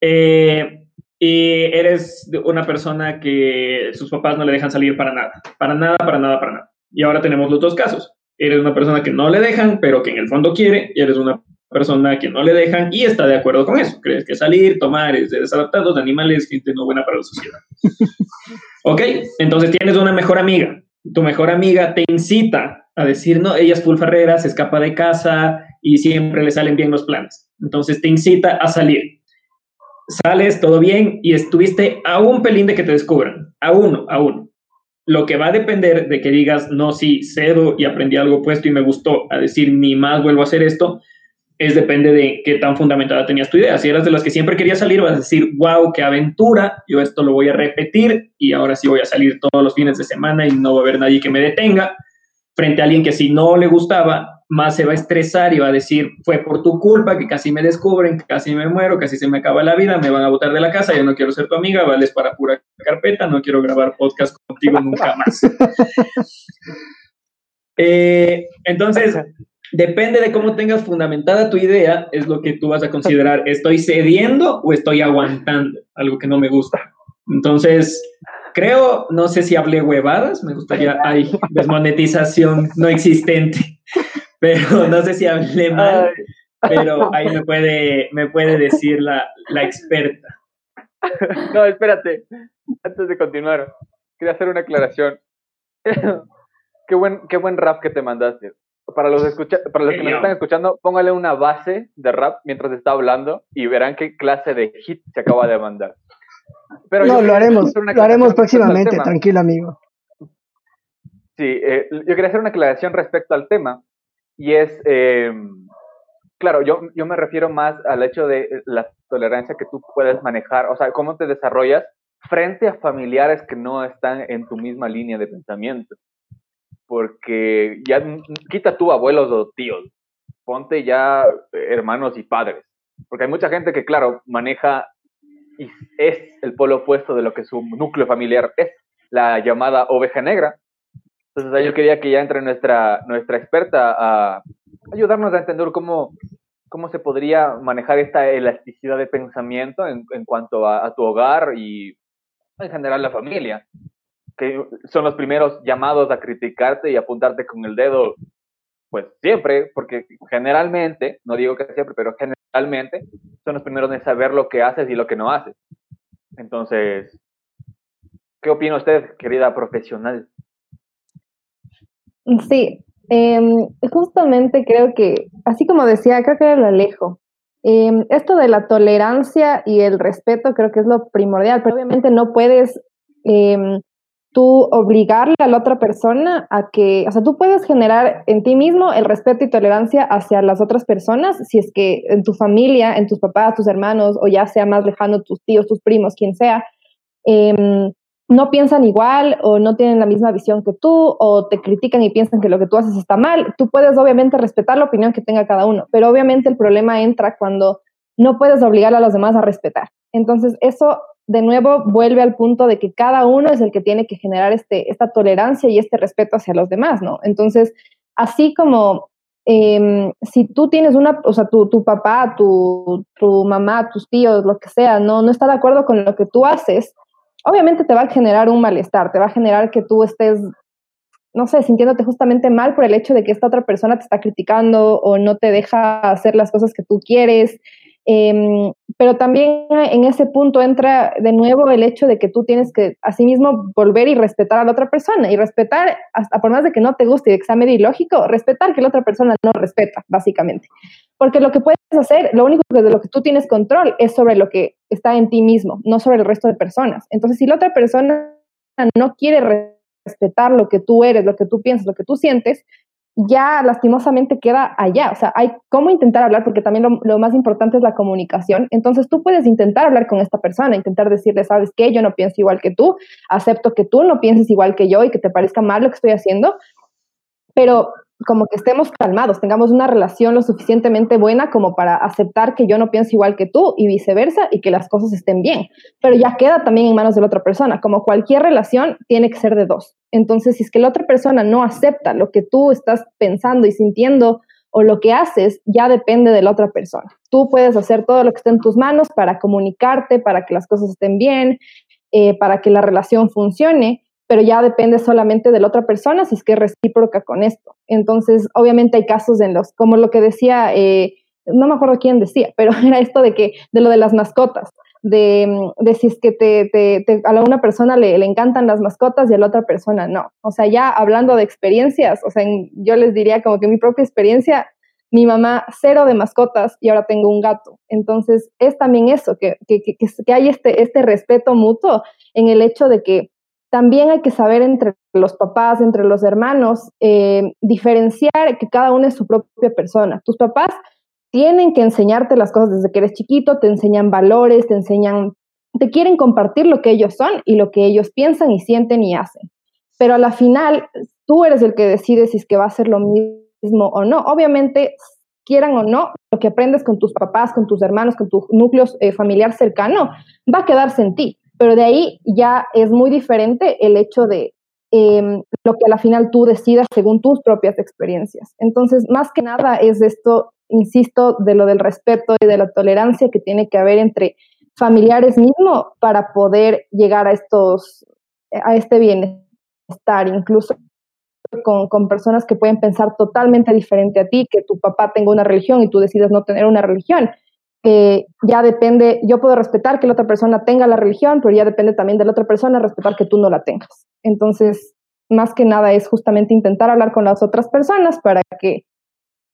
Eh, y eres una persona que sus papás no le dejan salir para nada, para nada, para nada, para nada. Y ahora tenemos los dos casos. Eres una persona que no le dejan, pero que en el fondo quiere, y eres una persona que no le dejan y está de acuerdo con eso. Crees que salir, tomar es de desadaptados, de animales, gente no buena para la sociedad. ok, entonces tienes una mejor amiga. Tu mejor amiga te incita a decir, no, ella es full farrera, se escapa de casa y siempre le salen bien los planes. Entonces te incita a salir. Sales, todo bien, y estuviste a un pelín de que te descubran, a uno, a uno. Lo que va a depender de que digas, no, sí, cedo y aprendí algo puesto y me gustó, a decir, ni más vuelvo a hacer esto, es depende de qué tan fundamentada tenías tu idea. Si eras de las que siempre quería salir, vas a decir, wow, qué aventura, yo esto lo voy a repetir y ahora sí voy a salir todos los fines de semana y no va a haber nadie que me detenga frente a alguien que si no le gustaba, más se va a estresar y va a decir, fue por tu culpa que casi me descubren, casi me muero, casi se me acaba la vida, me van a botar de la casa, yo no quiero ser tu amiga, vales para pura carpeta, no quiero grabar podcast contigo nunca más. Eh, entonces, depende de cómo tengas fundamentada tu idea, es lo que tú vas a considerar, ¿estoy cediendo o estoy aguantando algo que no me gusta? Entonces, creo, no sé si hablé huevadas, me gustaría, hay desmonetización no existente, pero no sé si hablé mal, pero ahí me puede, me puede decir la, la experta. No, espérate, antes de continuar, quería hacer una aclaración. qué, buen, qué buen rap que te mandaste. Para los, escucha para los que me están escuchando, póngale una base de rap mientras está hablando y verán qué clase de hit se acaba de mandar no, lo haremos, lo haremos próximamente, tranquilo amigo. Sí, eh, yo quería hacer una aclaración respecto al tema y es, eh, claro, yo, yo me refiero más al hecho de la tolerancia que tú puedes manejar, o sea, cómo te desarrollas frente a familiares que no están en tu misma línea de pensamiento. Porque ya quita tú abuelos o tíos, ponte ya hermanos y padres. Porque hay mucha gente que, claro, maneja y es el polo opuesto de lo que su núcleo familiar es, la llamada oveja negra. Entonces yo quería que ya entre nuestra, nuestra experta a ayudarnos a entender cómo, cómo se podría manejar esta elasticidad de pensamiento en, en cuanto a, a, tu hogar y en general la familia, que son los primeros llamados a criticarte y apuntarte con el dedo, pues siempre, porque generalmente, no digo que siempre, pero generalmente son los primeros en saber lo que haces y lo que no haces. Entonces, ¿qué opina usted, querida profesional? Sí, em, justamente creo que, así como decía, creo que era el Alejo, Em, esto de la tolerancia y el respeto creo que es lo primordial, pero obviamente no puedes em, tú obligarle a la otra persona a que, o sea, tú puedes generar en ti mismo el respeto y tolerancia hacia las otras personas, si es que en tu familia, en tus papás, tus hermanos, o ya sea más lejano, tus tíos, tus primos, quien sea, no piensan igual o no tienen la misma visión que tú o te critican y piensan que lo que tú haces está mal, tú puedes obviamente respetar la opinión que tenga cada uno, pero obviamente el problema entra cuando no puedes obligar a los demás a respetar. Entonces, eso de nuevo vuelve al punto de que cada uno es el que tiene que generar este, esta tolerancia y este respeto hacia los demás, ¿no? Entonces, así como em, si tú tienes una, o sea, tu, tu papá, tu, tu, mamá, tus tíos, lo que sea, no, no está de acuerdo con lo que tú haces, obviamente te va a generar un malestar, te va a generar que tú estés, no sé, sintiéndote justamente mal por el hecho de que esta otra persona te está criticando o no te deja hacer las cosas que tú quieres. Em, pero también en ese punto entra de nuevo el hecho de que tú tienes que asimismo volver y respetar a la otra persona y respetar, hasta por más de que no te guste y de que sea medio ilógico, respetar que la otra persona no respeta, básicamente. Porque lo que puedes hacer, lo único de lo que tú tienes control es sobre lo que está en ti mismo, no sobre el resto de personas. Entonces, si la otra persona no quiere respetar lo que tú eres, lo que tú piensas, lo que tú sientes, ya lastimosamente queda allá. O sea, hay cómo intentar hablar, porque también lo, más importante es la comunicación. Entonces tú puedes intentar hablar con esta persona, intentar decirle, sabes qué, yo no pienso igual que tú, acepto que tú no pienses igual que yo y que te parezca mal lo que estoy haciendo, pero como que estemos calmados, tengamos una relación lo suficientemente buena como para aceptar que yo no pienso igual que tú y viceversa y que las cosas estén bien. Pero ya queda también en manos de la otra persona. Como cualquier relación, tiene que ser de dos. Entonces, si es que la otra persona no acepta lo que tú estás pensando y sintiendo o lo que haces, ya depende de la otra persona. Tú puedes hacer todo lo que esté en tus manos para comunicarte, para que las cosas estén bien, eh, para que la relación funcione pero ya depende solamente de la otra persona si es que es recíproca con esto. Entonces, obviamente hay casos en los, como lo que decía, eh, no me acuerdo quién decía, pero era esto de que, de lo de las mascotas, de, de si es que te, te, a una persona le, le, encantan las mascotas y a la otra persona no. O sea, ya hablando de experiencias, o sea, yo les diría como que mi propia experiencia, mi mamá cero de mascotas y ahora tengo un gato. Entonces, es también eso, que, que, que, que hay este, este respeto mutuo en el hecho de que también hay que saber entre los papás, entre los hermanos, eh, diferenciar que cada uno es su propia persona. Tus papás tienen que enseñarte las cosas desde que eres chiquito, te enseñan valores, te enseñan, te quieren compartir lo que ellos son y lo que ellos piensan y sienten y hacen. Pero a la final, tú eres el que decide si es que va a ser lo mismo o no. Obviamente, quieran o no, lo que aprendes con tus papás, con tus hermanos, con tu núcleo eh, familiar cercano, va a quedarse en ti. Pero de ahí ya es muy diferente el hecho de em, lo que a la final tú decidas según tus propias experiencias. Entonces, más que nada es esto, insisto, de lo del respeto y de la tolerancia que tiene que haber entre familiares mismo para poder llegar a estos, a este bienestar, incluso con, con, personas que pueden pensar totalmente diferente a ti, que tu papá tenga una religión y tú decides no tener una religión ya depende, yo puedo respetar que la otra persona tenga la religión, pero ya depende también de la otra persona respetar que tú no la tengas. Entonces, más que nada es justamente intentar hablar con las otras personas para que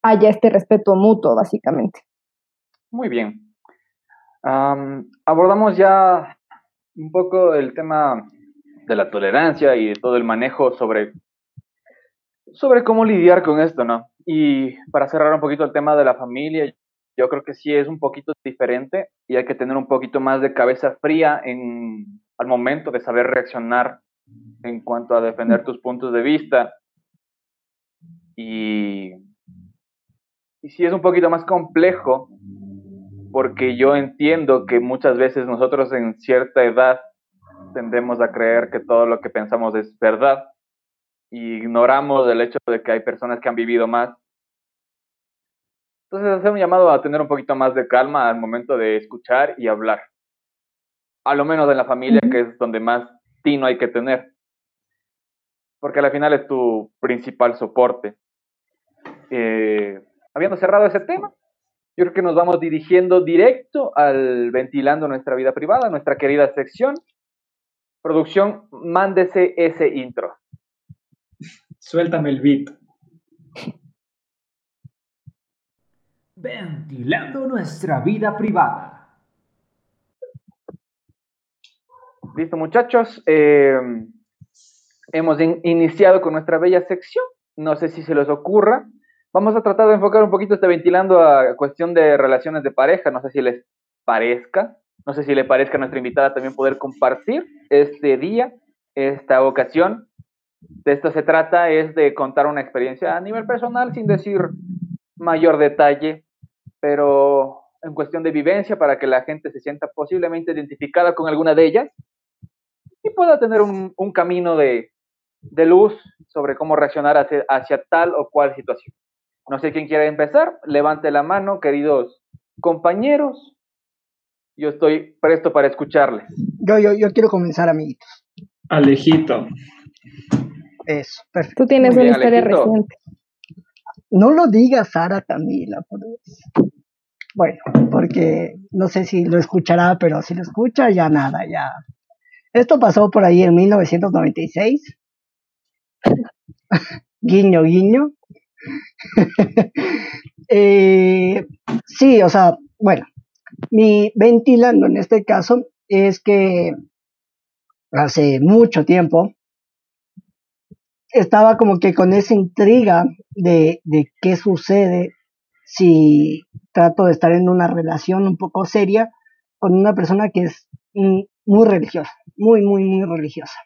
haya este respeto mutuo, básicamente. Muy bien. abordamos ya un poco el tema de la tolerancia y de todo el manejo sobre, sobre cómo lidiar con esto, ¿no? Y para cerrar un poquito el tema de la familia, yo creo que sí es un poquito diferente y hay que tener un poquito más de cabeza fría en, al momento de saber reaccionar en cuanto a defender tus puntos de vista. Y, y sí es un poquito más complejo porque yo entiendo que muchas veces nosotros en cierta edad tendemos a creer que todo lo que pensamos es verdad y ignoramos el hecho de que hay personas que han vivido más entonces, hacer un llamado a tener un poquito más de calma al momento de escuchar y hablar. A lo menos en la familia, que es donde más tino hay que tener. Porque al final es tu principal soporte. Eh, habiendo cerrado ese tema, yo creo que nos vamos dirigiendo directo al ventilando nuestra vida privada, nuestra querida sección. Producción, mándese ese intro. Suéltame el beat. Ventilando nuestra vida privada. Listo, muchachos. Eh, hemos iniciado con nuestra bella sección. No sé si se les ocurra. Vamos a tratar de enfocar un poquito este ventilando a cuestión de relaciones de pareja. No sé si les parezca. No sé si le parezca a nuestra invitada también poder compartir este día, esta ocasión. De esto se trata, es de contar una experiencia a nivel personal sin decir mayor detalle, pero en cuestión de vivencia para que la gente se sienta posiblemente identificada con alguna de ellas y pueda tener un, camino de, luz sobre cómo reaccionar hacia, hacia, tal o cual situación. No sé quién quiere empezar, levante la mano, queridos compañeros. Yo estoy presto para escucharles. Yo, yo, yo quiero comenzar, amiguitos. Alejito. Eso, perfecto. Tú tienes una historia reciente. No lo digas, Sara Camila, por Bueno, porque no sé si lo escuchará, pero si lo escucha, ya nada, ya. Esto pasó por ahí en 1996. guiño, guiño. eh, sí, o sea, bueno, mi ventilando en este caso es que hace mucho tiempo estaba como que con esa intriga de, de qué sucede si trato de estar en una relación un poco seria con una persona que es muy religiosa, muy, muy, muy religiosa.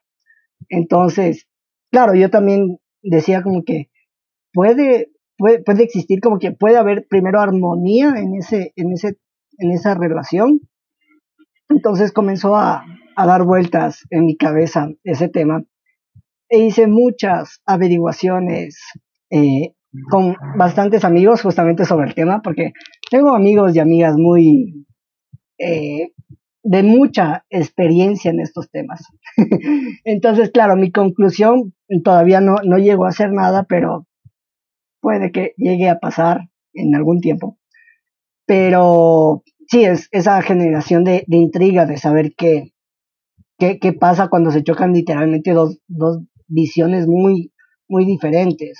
Entonces, claro, yo también decía como que puede, puede, puede existir como que puede haber primero armonía en ese, en ese, en esa relación. Entonces comenzó a, a dar vueltas en mi cabeza ese tema e hice muchas averiguaciones eh, con bastantes amigos justamente sobre el tema, porque tengo amigos y amigas muy eh, de mucha experiencia en estos temas. Entonces, claro, mi conclusión todavía no, no llegó a ser nada, pero puede que llegue a pasar en algún tiempo. Pero sí, es esa generación de, de intriga, de saber qué, qué, qué, pasa cuando se chocan literalmente dos, dos visiones muy, muy diferentes.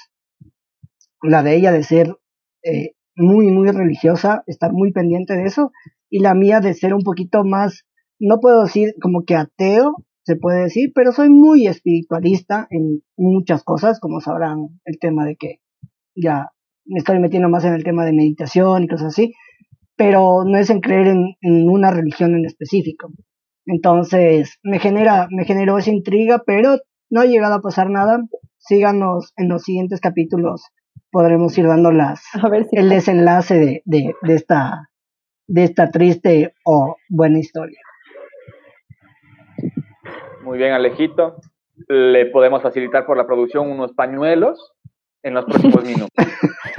La de ella de ser eh, muy, muy religiosa, estar muy pendiente de eso, y la mía de ser un poquito más, no puedo decir como que ateo, se puede decir, pero soy muy espiritualista en muchas cosas, como sabrán el tema de que ya me estoy metiendo más en el tema de meditación y cosas así, pero no es en creer en, en una religión en específico. Entonces, me genera, me generó esa intriga, pero no ha llegado a pasar nada. Síganos en los siguientes capítulos. Podremos ir dando las, el desenlace de, de, de, esta, de esta triste o buena historia. Muy bien, Alejito. Le podemos facilitar por la producción unos pañuelos en los próximos minutos.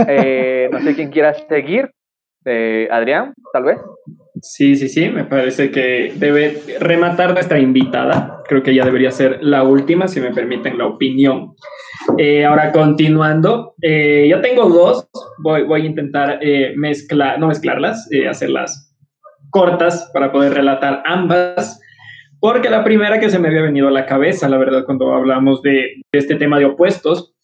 Eh, no sé quién quiera seguir. Eh, Adrián, tal vez. Sí, sí, sí, me parece que debe rematar nuestra invitada. Creo que ya debería ser la última, si me permiten la opinión. Eh, ahora, continuando, eh, yo tengo dos, voy, voy a intentar eh, mezclar, no mezclarlas, hacerlas cortas para poder relatar ambas, porque la primera que se me había venido a la cabeza, la verdad, cuando hablamos de, este tema de opuestos,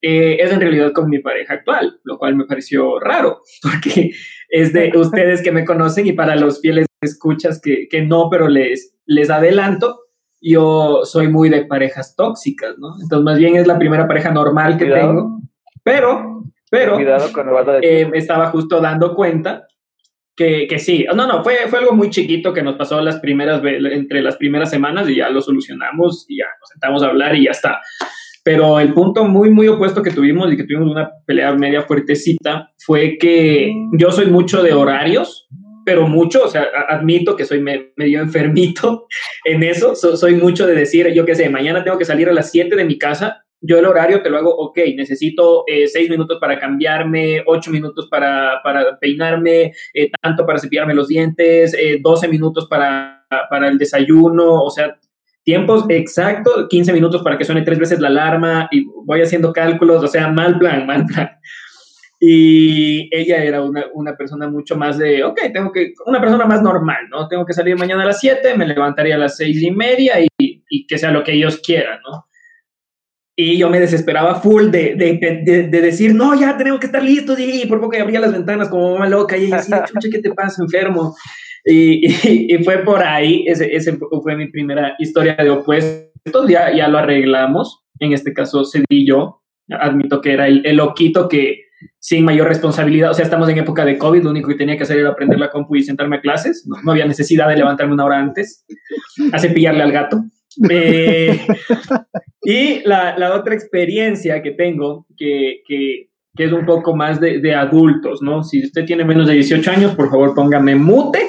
es en realidad con mi pareja actual, lo cual me pareció raro, porque es de ustedes que me conocen y para los fieles escuchas que, que no, pero les, les adelanto, yo soy muy de parejas tóxicas, ¿no? Entonces, más bien es la primera pareja normal que tengo, pero, pero, eh, me estaba justo dando cuenta que, que, sí, no, no, fue, fue algo muy chiquito que nos pasó las primeras, entre las primeras semanas y ya lo solucionamos y ya nos sentamos a hablar y ya está. Pero el punto muy, muy opuesto que tuvimos y que tuvimos una pelea media fuertecita fue que mm. yo soy mucho de horarios, pero mucho, o sea, admito que soy medio enfermito en eso, soy mucho de decir, yo qué sé, mañana tengo que salir a las 7 de mi casa, yo el horario te lo hago, ok, necesito eh, 6 minutos para cambiarme, 8 minutos para, para peinarme, eh, tanto para cepillarme los dientes, eh, 12 minutos para, para el desayuno, o sea, tiempos exactos, 15 minutos para que suene tres veces la alarma y voy haciendo cálculos, o sea, mal plan, mal plan. Y ella era una, una, persona mucho más de, ok, tengo que, una persona más normal, ¿no? Tengo que salir mañana a las 7, me levantaría a las seis y media y, y, que sea lo que ellos quieran, ¿no? Y yo me desesperaba full de, de, de, decir, no, ya tenemos que estar listos. Y por poco abría las ventanas como mamá loca. Y decía, chucha, ¿qué te pasa, enfermo? Y, y, fue por ahí, ese, ese, fue mi primera historia de opuestos. Ya, ya lo arreglamos. En este caso, cedí yo. Admito que era el, el loquito que sin mayor responsabilidad. O sea, estamos en época de COVID. Lo único que tenía que hacer era aprender la compu y sentarme a clases. No, no había necesidad de levantarme una hora antes a cepillarle al gato. Eh, y la, la, otra experiencia que tengo, que, que, que es un poco más de, de, adultos, ¿no? Si usted tiene menos de 18 años, por favor póngame mute.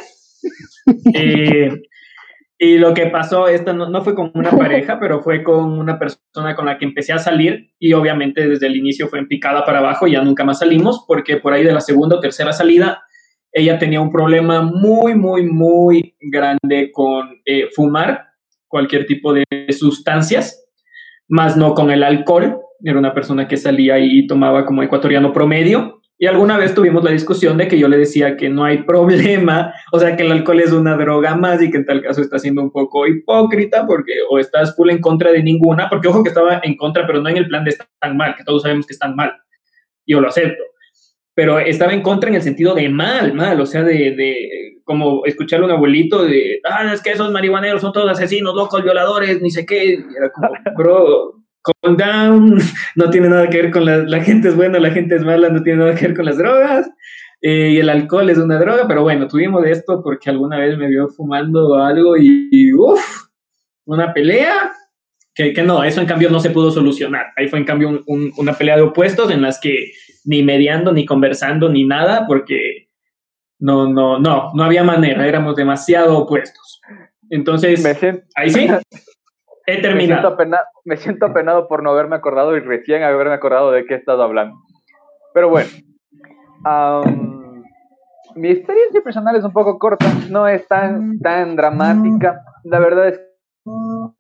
Eh, y lo que pasó, esto no, no, fue con una pareja, pero fue con una persona con la que empecé a salir y obviamente desde el inicio fue en picada para abajo, y ya nunca más salimos porque por ahí de la segunda o tercera salida ella tenía un problema muy, muy, muy grande con eh, fumar cualquier tipo de sustancias, más no con el alcohol. Era una persona que salía y tomaba como ecuatoriano promedio. Y alguna vez tuvimos la discusión de que yo le decía que no hay problema, o sea, que el alcohol es una droga más y que en tal caso está siendo un poco hipócrita porque o estás full en contra de ninguna, porque ojo que estaba en contra, pero no en el plan de estar tan mal, que todos sabemos que están mal. Yo lo acepto pero estaba en contra en el sentido de mal, mal, o sea, de, de como escuchar a un abuelito de, ah, es que esos marihuaneros son todos asesinos, locos, violadores, ni sé qué, era como, calm down, no tiene nada que ver con la, la gente es buena, la gente es mala, no tiene nada que ver con las drogas, eh, y el alcohol es una droga, pero bueno, tuvimos de esto porque alguna vez me vio fumando algo y, y uff, una pelea, que, que, no, eso en cambio no se pudo solucionar. Ahí fue en cambio un, un, una pelea de opuestos en las que ni mediando, ni conversando, ni nada, porque no, no, no, no había manera, éramos demasiado opuestos. Entonces, ahí sí, he terminado. Me siento, apenado, me siento, apenado, por no haberme acordado y recién haberme acordado de qué he estado hablando. Pero bueno, um, mi experiencia personal es un poco corta, no es tan, tan dramática. La verdad es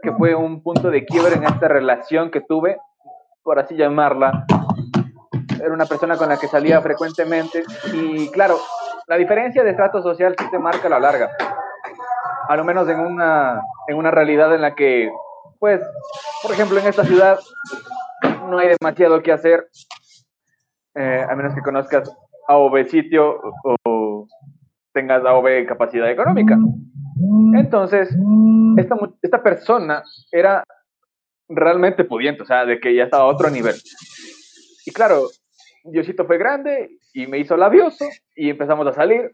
que fue un punto de quiebre en esta relación que tuve, por así llamarla. Era una persona con la que salía frecuentemente y claro, la diferencia de estrato social sí te marca a la larga. A lo menos en una, en una realidad en la que, pues, por ejemplo, en esta ciudad no hay demasiado que hacer, eh, a menos que conozcas AOV sitio o, tengas AOV capacidad económica. Entonces, esta, esta persona era realmente pudiente, o sea, de que ya estaba a otro nivel. Y claro, Diosito fue grande y me hizo labioso y empezamos a salir.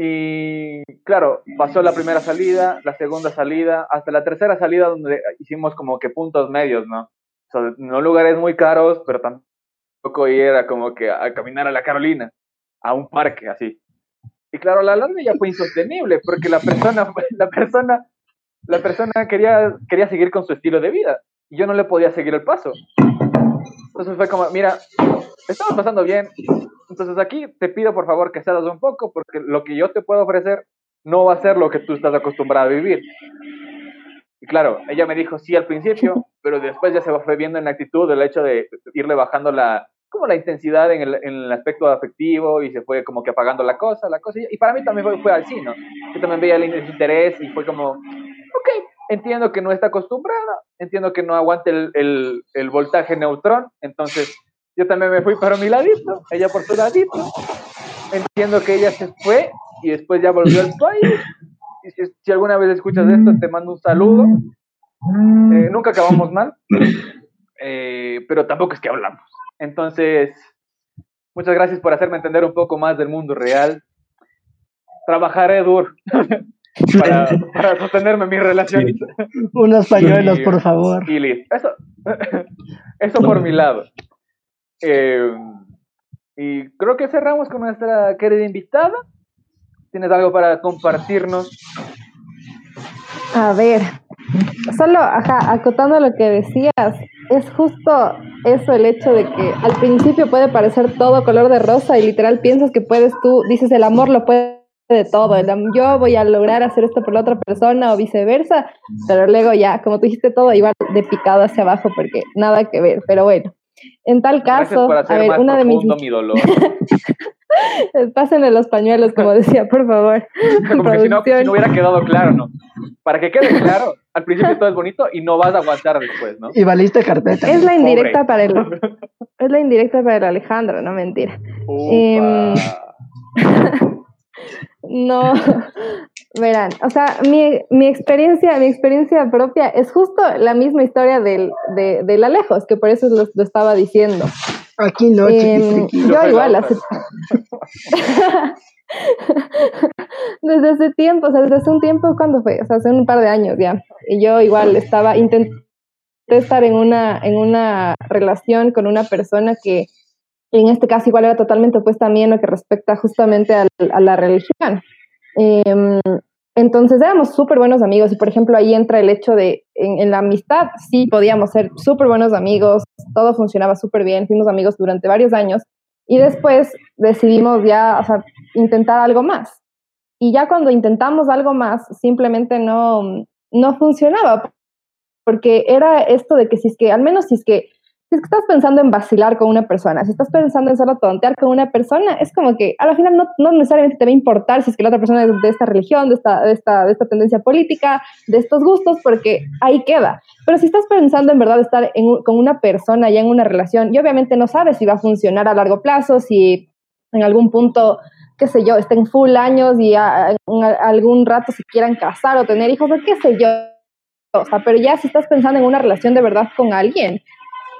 Y claro, pasó la primera salida, la segunda salida, hasta la tercera salida donde hicimos como que puntos medios, ¿no? O sea, no lugares muy caros, pero tampoco era como que a caminar a la Carolina, a un parque así. Y claro, la larga ya fue insostenible porque la persona, la persona, la persona quería, quería seguir con su estilo de vida y yo no le podía seguir el paso. Entonces fue como, mira, estamos pasando bien, entonces aquí te pido por favor que cedas un poco porque lo que yo te puedo ofrecer no va a ser lo que tú estás acostumbrado a vivir. Y claro, ella me dijo sí al principio, pero después ya se fue viendo en la actitud el hecho de irle bajando la, como la intensidad en el, en el, aspecto afectivo y se fue como que apagando la cosa, la cosa. Y para mí también fue, fue así, ¿no? Yo también veía el interés y fue como, ok, entiendo que no está acostumbrada, entiendo que no aguante el, el, el voltaje neutrón, entonces yo también me fui para mi ladito, ella por su ladito. Entiendo que ella se fue y después ya volvió al país. Y si, si alguna vez escuchas esto, te mando un saludo. Eh, nunca acabamos mal, eh, pero tampoco es que hablamos. Entonces, muchas gracias por hacerme entender un poco más del mundo real. Trabajaré duro para, para sostenerme en mis relaciones. Unos pañuelos, y, por favor. Y listo. Eso, eso por mi lado. Eh, y creo que cerramos con nuestra querida invitada. ¿Tienes algo para compartirnos? A ver, solo ajá, acotando lo que decías, es justo eso el hecho de que al principio puede parecer todo color de rosa y literal piensas que puedes tú, dices el amor lo puede de todo, yo voy a lograr hacer esto por la otra persona o viceversa, pero luego ya, como tú dijiste, todo iba de picado hacia abajo porque nada que ver, pero bueno. En tal caso, a ver, una de mis... mi dolor. Pásenle los pañuelos, como decía, por favor. Como que si no, si no, hubiera quedado claro, ¿no? Para que quede claro, al principio todo es bonito y no vas a aguantar después, ¿no? Y valiste carpeta. Es la indirecta para el, es la indirecta para el Alejandro, no mentira. Em, no, verán, o sea, mi, mi, experiencia, mi experiencia propia es justo la misma historia del, de, del Alejos, que por eso lo, estaba diciendo. Aquí no, eh, Yo igual, hace... desde hace tiempo, o sea, desde hace un tiempo, ¿cuándo fue? O sea, hace un par de años ya. Y yo igual estaba, intenté estar en una, en una relación con una persona que en este caso igual era totalmente opuesta a mí en lo que respecta justamente a, la religión. Em, entonces éramos súper buenos amigos y por ejemplo ahí entra el hecho de en, la amistad sí podíamos ser súper buenos amigos, todo funcionaba súper bien, fuimos amigos durante varios años y después decidimos ya intentar algo más. Y ya cuando intentamos algo más simplemente no, no funcionaba porque era esto de que si es que, al menos si es que si es que estás pensando en vacilar con una persona, si estás pensando en solo tontear con una persona, es como que a la final no, no, necesariamente te va a importar si es que la otra persona es de esta religión, de esta, de esta, de esta tendencia política, de estos gustos, porque ahí queda. Pero si estás pensando en verdad estar con una persona ya en una relación, y obviamente no sabes si va a funcionar a largo plazo, si en algún punto qué sé yo, estén full años y en algún rato se quieran casar o tener hijos, o qué sé yo. O sea, pero ya si estás pensando en una relación de verdad con alguien,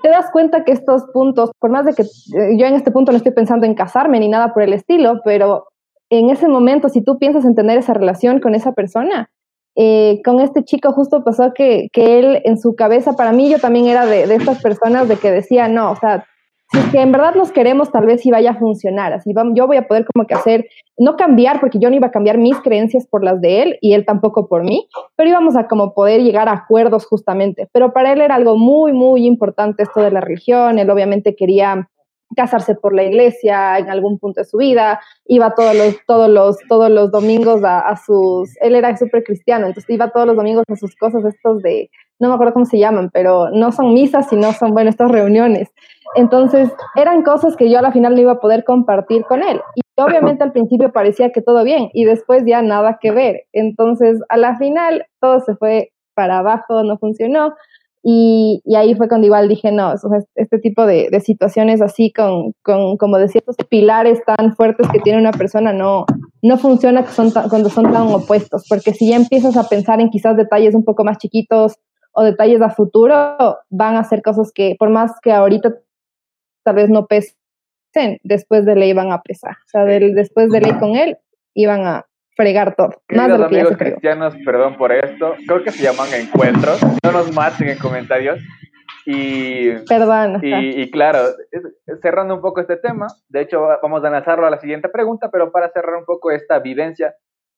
te das cuenta que estos puntos, por más de que eh, yo en este punto no estoy pensando en casarme ni nada por el estilo, pero en ese momento, si tú piensas en tener esa relación con esa persona, eh, con este chico justo pasó que, que, él en su cabeza, para mí yo también era de, de estas personas de que decía, no, o sea, si es que en verdad nos queremos, tal vez sí vaya a funcionar. Así yo voy a poder como que hacer, no cambiar, porque yo no iba a cambiar mis creencias por las de él y él tampoco por mí, pero íbamos a como poder llegar a acuerdos justamente. Pero para él era algo muy, muy importante esto de la religión. Él obviamente quería casarse por la iglesia en algún punto de su vida, iba todos los, todos los, todos los domingos a, a sus, él era súper cristiano, entonces iba todos los domingos a sus cosas estos de, no me acuerdo cómo se llaman, pero no son misas, sino son, bueno, estas reuniones. Entonces, eran cosas que yo a la final no iba a poder compartir con él. Y obviamente al principio parecía que todo bien y después ya nada que ver. Entonces, a la final todo se fue para abajo, no funcionó. Y, ahí fue cuando igual dije, no, este tipo de, situaciones así con, con, como de ciertos pilares tan fuertes que tiene una persona no, no funciona cuando son tan opuestos, porque si ya empiezas a pensar en quizás detalles un poco más chiquitos o detalles a futuro, van a ser cosas que por más que ahorita tal vez no pesen, después de ley van a pesar. O sea, después de ley con él iban a fregar todo. Más de amigos cristianos, perdón por esto, creo que se llaman encuentros, no nos maten en comentarios. Y, Perdón. Y, y, claro, cerrando un poco este tema, de hecho vamos a lanzarlo a la siguiente pregunta, pero para cerrar un poco esta vivencia,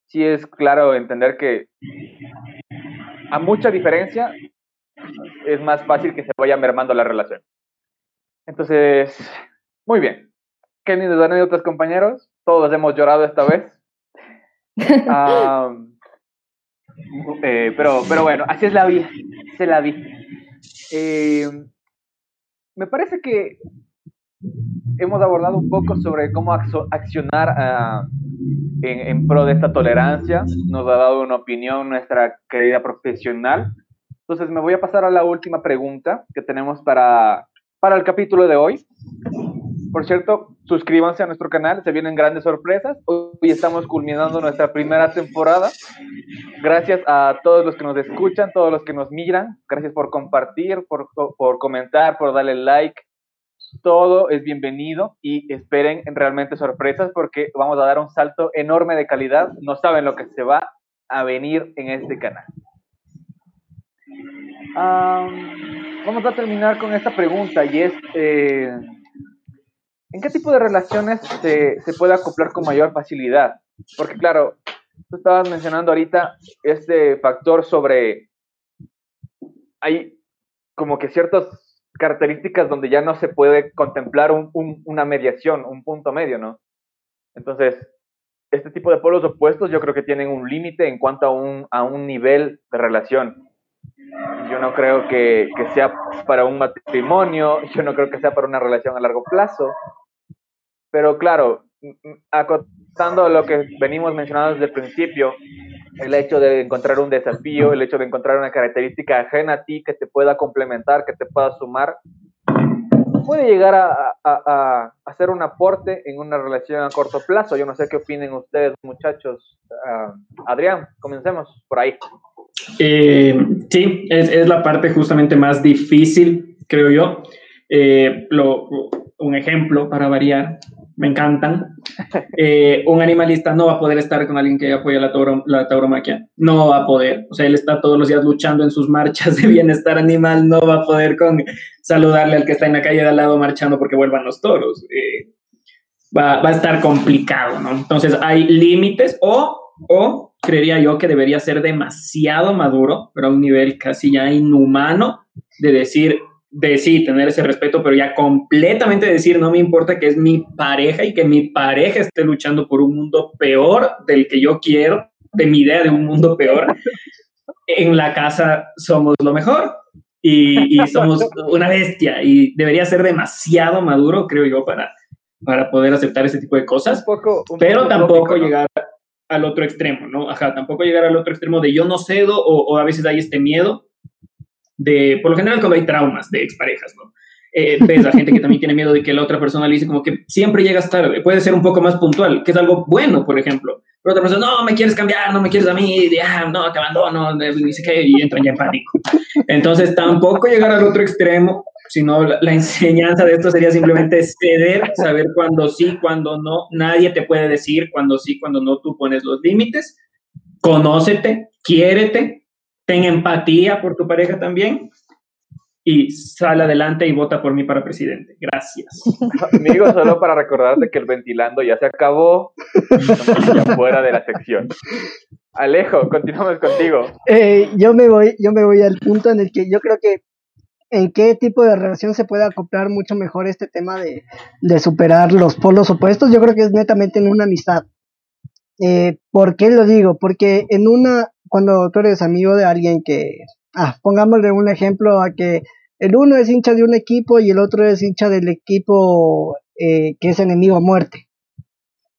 sí es claro entender que a mucha diferencia es más fácil que se vaya mermando la relación. Entonces, muy bien. Qué lindas anécdotas, compañeros. Todos hemos llorado esta vez. Eh, pero, pero bueno, así es la vida. Se la vi. Eh, me parece que hemos abordado un poco sobre cómo accionar ah, en, en, pro de esta tolerancia. Nos ha dado una opinión nuestra querida profesional. Entonces me voy a pasar a la última pregunta que tenemos para para el capítulo de hoy. Por cierto, suscríbanse a nuestro canal, se vienen grandes sorpresas. Hoy estamos culminando nuestra primera temporada. Gracias a todos los que nos escuchan, todos los que nos miran. Gracias por compartir, por, por comentar, por darle like. Todo es bienvenido y esperen realmente sorpresas porque vamos a dar un salto enorme de calidad. No saben lo que se va a venir en este canal vamos a terminar con esta pregunta y es, eh, ¿en qué tipo de relaciones se, se, puede acoplar con mayor facilidad? Porque claro, tú estabas mencionando ahorita este factor sobre, hay como que ciertas características donde ya no se puede contemplar un, una mediación, un punto medio, ¿no? Entonces, este tipo de polos opuestos yo creo que tienen un límite en cuanto a un, a un nivel de relación yo no creo que, sea para un matrimonio, yo no creo que sea para una relación a largo plazo. Pero claro, acotando lo que venimos mencionando desde el principio, el hecho de encontrar un desafío, el hecho de encontrar una característica ajena a ti que te pueda complementar, que te pueda sumar, puede llegar a, a, hacer un aporte en una relación a corto plazo. Yo no sé qué opinen ustedes, muchachos. Ah, Adrián, comencemos por ahí. Eh, sí, es, es, la parte justamente más difícil, creo yo. Eh, lo, un ejemplo para variar me encantan. Eh, un animalista no va a poder estar con alguien que apoya la, la tauromaquia, no va a poder. O sea, él está todos los días luchando en sus marchas de bienestar animal, no va a poder con saludarle al que está en la calle de al lado marchando porque vuelvan los toros. Va, va, a estar complicado, ¿no? Entonces hay límites o, o creería yo que debería ser demasiado maduro, pero a un nivel casi ya inhumano de decir, de sí, tener ese respeto, pero ya completamente decir, no me importa que es mi pareja y que mi pareja esté luchando por un mundo peor del que yo quiero, de mi idea de un mundo peor. En la casa somos lo mejor y, somos una bestia y debería ser demasiado maduro, creo yo, para, para poder aceptar ese tipo de cosas, poco, pero tampoco llegar al otro extremo, ¿no? Ajá, tampoco llegar al otro extremo de yo no cedo o, a veces hay este miedo de, por lo general cuando hay traumas de exparejas, ¿no? Eh, ves a gente que también tiene miedo de que la otra persona le dice como que siempre llegas tarde, puede ser un poco más puntual, que es algo bueno, por ejemplo. Pero otra persona, no, me quieres cambiar, no me quieres a mí, ya, no, te abandono, dice que, y entran ya en pánico. Entonces, tampoco llegar al otro extremo, sino la, la, enseñanza de esto sería simplemente ceder, saber cuándo sí, cuándo no. Nadie te puede decir cuándo sí, cuándo no, tú pones los límites. Conócete, quiérete, ten empatía por tu pareja también y sal adelante y vota por mí para presidente. Gracias. Amigo, solo para recordarte que el ventilando ya se acabó, ya fuera de la sección. Alejo, continuamos contigo. Eh, yo me voy, yo me voy al punto en el que yo creo que en qué tipo de relación se puede acoplar mucho mejor este tema de, de superar los polos opuestos. Yo creo que es netamente en una amistad. Eh, ¿Por qué lo digo? Porque en una, cuando tú eres amigo de alguien que, ah, pongámosle un ejemplo a que el uno es hincha de un equipo y el otro es hincha del equipo eh, que es enemigo a muerte.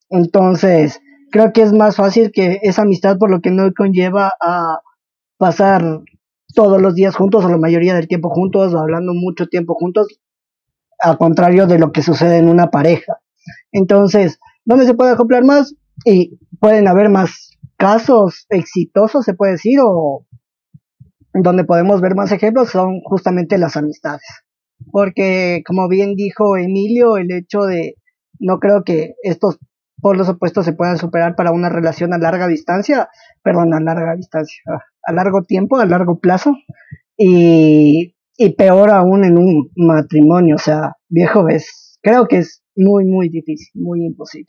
Entonces, creo que es más fácil que esa amistad, por lo que no conlleva a pasar todos los días juntos o la mayoría del tiempo juntos hablando mucho tiempo juntos, al contrario de lo que sucede en una pareja. Entonces, ¿dónde se puede acoplar más? Y pueden haber más casos exitosos, se puede decir, o donde podemos ver más ejemplos son justamente las amistades. Porque, como bien dijo Emilio, el hecho de no creo que estos polos opuestos se puedan superar para una relación a larga distancia, perdón, a larga distancia, a largo tiempo, a largo plazo, y, y peor aún en un matrimonio, o sea, viejo ves, creo que es muy, muy difícil, muy imposible.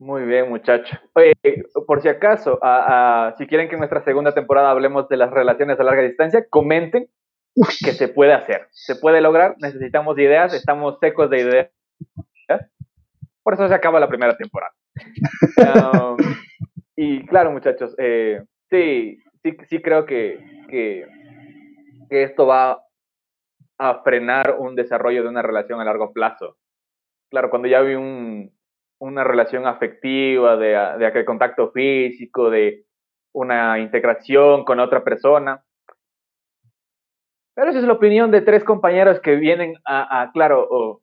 Muy bien, muchacho. Oye, por si acaso, si quieren que en nuestra segunda temporada hablemos de las relaciones a larga distancia, comenten que se puede hacer. Se puede lograr, necesitamos ideas, estamos secos de ideas. Por eso se acaba la primera temporada. Um, y claro, muchachos, eh, sí, sí, sí creo que, que, esto va a frenar un desarrollo de una relación a largo plazo. Claro, cuando ya vi un, una relación afectiva, de, de aquel contacto físico, de una integración con otra persona. Pero esa es la opinión de tres compañeros que vienen a, claro,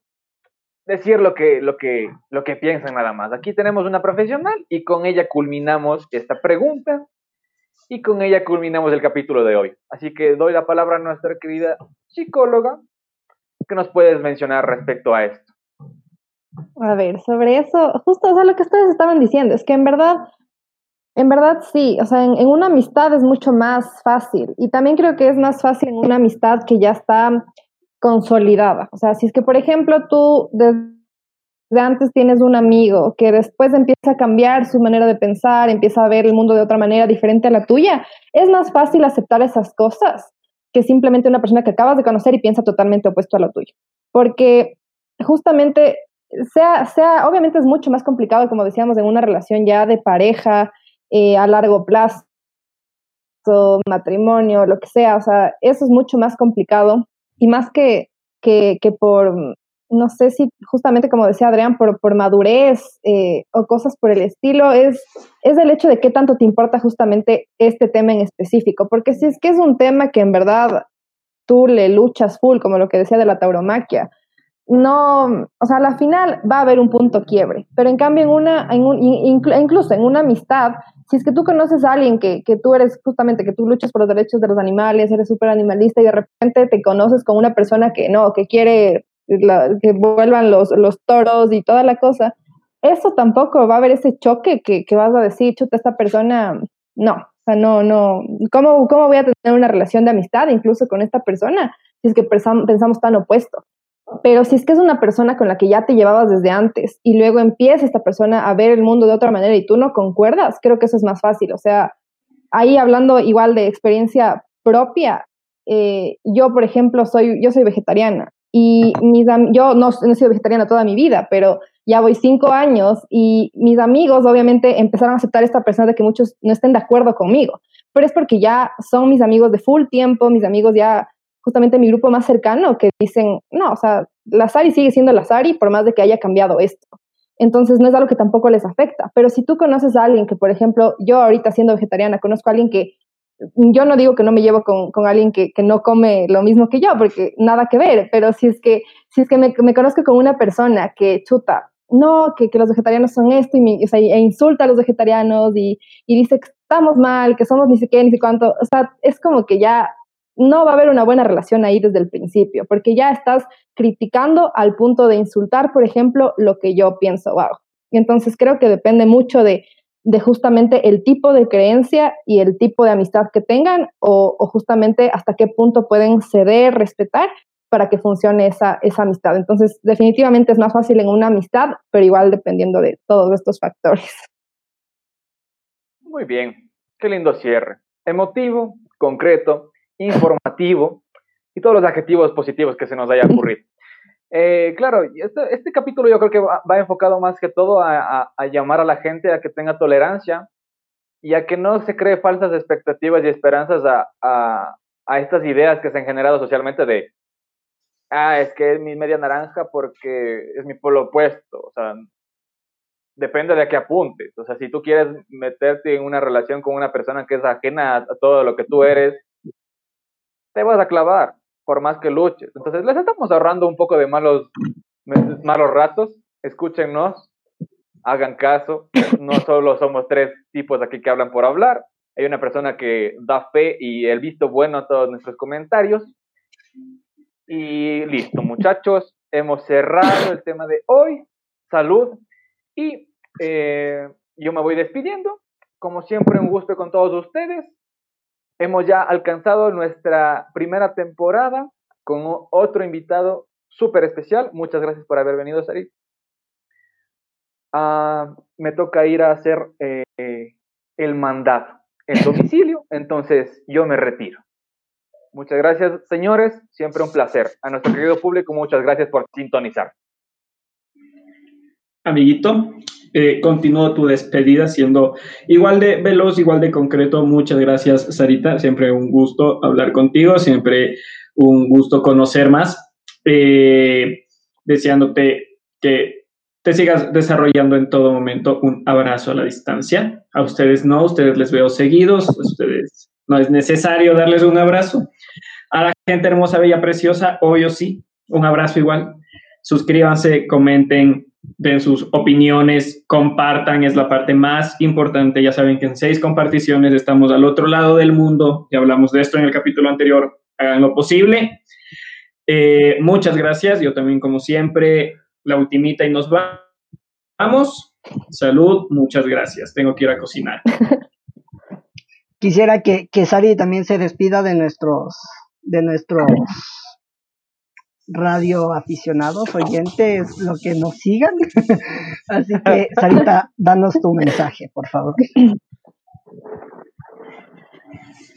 decir lo que, lo, que, lo que piensan nada más. Aquí tenemos una profesional y con ella culminamos esta pregunta y con ella culminamos el capítulo de hoy. Así que doy la palabra a nuestra querida psicóloga que nos puedes mencionar respecto a esto. A ver, sobre eso, justo o sea, lo que ustedes estaban diciendo, es que en verdad, en verdad sí, o sea, en, una amistad es mucho más fácil y también creo que es más fácil en una amistad que ya está consolidada. O sea, si es que, por ejemplo, tú desde antes tienes un amigo que después empieza a cambiar su manera de pensar, empieza a ver el mundo de otra manera diferente a la tuya, es más fácil aceptar esas cosas que simplemente una persona que acabas de conocer y piensa totalmente opuesto a lo tuyo. Porque justamente sea, sea, obviamente es mucho más complicado, como decíamos, en una relación ya de pareja eh, a largo plazo, matrimonio, lo que sea, o sea, eso es mucho más complicado y más que, que, que por no sé si justamente como decía Adrián, por, por madurez eh, o cosas por el estilo, es, es el hecho de qué tanto te importa justamente este tema en específico, porque si es que es un tema que en verdad tú le luchas full, como lo que decía de la tauromaquia, no, o sea, a la final va a haber un punto quiebre, pero en cambio en una, en un, incluso en una amistad, si es que tú conoces a alguien que, que tú eres justamente, que tú luchas por los derechos de los animales, eres súper animalista y de repente te conoces con una persona que no, que quiere que vuelvan los, los toros y toda la cosa, eso tampoco va a haber ese choque que, que vas a decir, chuta, esta persona, no, o sea, no, no, ¿cómo, ¿cómo voy a tener una relación de amistad incluso con esta persona si es que pensamos tan opuesto? Pero si es que es una persona con la que ya te llevabas desde antes y luego empieza esta persona a ver el mundo de otra manera y tú no concuerdas, creo que eso es más fácil. O sea, ahí hablando igual de experiencia propia, eh, yo, por ejemplo, soy, yo soy vegetariana y mis, yo no, no he sido vegetariana toda mi vida, pero ya voy cinco años y mis amigos obviamente empezaron a aceptar esta persona de que muchos no estén de acuerdo conmigo, pero es porque ya son mis amigos de full tiempo, mis amigos ya justamente mi grupo más cercano que dicen, no, o sea, la Sari sigue siendo la Sari por más de que haya cambiado esto. Entonces no es algo que tampoco les afecta. Pero si tú conoces a alguien que, por ejemplo, yo ahorita siendo vegetariana, conozco a alguien que, yo no digo que no me llevo con, con alguien que, que, no come lo mismo que yo, porque nada que ver, pero si es que, si es que me, me conozco con una persona que chuta, no, que, que los vegetarianos son esto, y, me, o sea, e insulta a los vegetarianos y, y dice que estamos mal, que somos ni qué, ni sé cuánto, o sea, es como que ya no va a haber una buena relación ahí desde el principio, porque ya estás criticando al punto de insultar, por ejemplo, lo que yo pienso wow. Entonces creo que depende mucho de, de justamente el tipo de creencia y el tipo de amistad que tengan o, justamente hasta qué punto pueden ceder, respetar para que funcione esa, esa amistad. Entonces definitivamente es más fácil en una amistad, pero igual dependiendo de todos estos factores. Muy bien, qué lindo cierre. Emotivo, concreto, informativo y todos los adjetivos positivos que se nos haya ocurrido. Eh, claro, este, este, capítulo yo creo que va, enfocado más que todo a, llamar a la gente a que tenga tolerancia y a que no se cree falsas expectativas y esperanzas a, a estas ideas que se han generado socialmente de, ah, es que es mi media naranja porque es mi polo opuesto. O sea, depende de a qué apuntes. O sea, si tú quieres meterte en una relación con una persona que es ajena a todo lo que tú eres, te vas a clavar, por más que luches. Entonces, les estamos ahorrando un poco de malos, malos ratos. Escúchenos, hagan caso. No solo somos tres tipos aquí que hablan por hablar. Hay una persona que da fe y el visto bueno a todos nuestros comentarios. Y listo, muchachos. Hemos cerrado el tema de hoy. Salud. Y eh, yo me voy despidiendo. Como siempre, un gusto con todos ustedes. Hemos ya alcanzado nuestra primera temporada con otro invitado súper especial. Muchas gracias por haber venido, Sarit. Ah, me toca ir a hacer eh, el mandato en domicilio, entonces yo me retiro. Muchas gracias, señores. Siempre un placer. A nuestro querido público, muchas gracias por sintonizar. Amiguito, eh, continúo tu despedida siendo igual de veloz, igual de concreto. Muchas gracias, Sarita. Siempre un gusto hablar contigo, siempre un gusto conocer más. Eh, deseándote que te sigas desarrollando en todo momento. Un abrazo a la distancia. A ustedes no, ustedes les veo seguidos, a ustedes no es necesario darles un abrazo. A la gente hermosa, bella, preciosa, obvio sí, un abrazo igual. Suscríbanse, comenten, den sus opiniones, compartan, es la parte más importante. Ya saben que en seis comparticiones estamos al otro lado del mundo, ya hablamos de esto en el capítulo anterior, hagan lo posible. Eh, muchas gracias, yo también como siempre, la ultimita y nos vamos. Salud, muchas gracias, tengo que ir a cocinar. Quisiera que, que Sari también se despida de nuestros, de nuestros radio aficionados, oyentes, lo que nos sigan. Así que, Sarita, danos tu mensaje, por favor.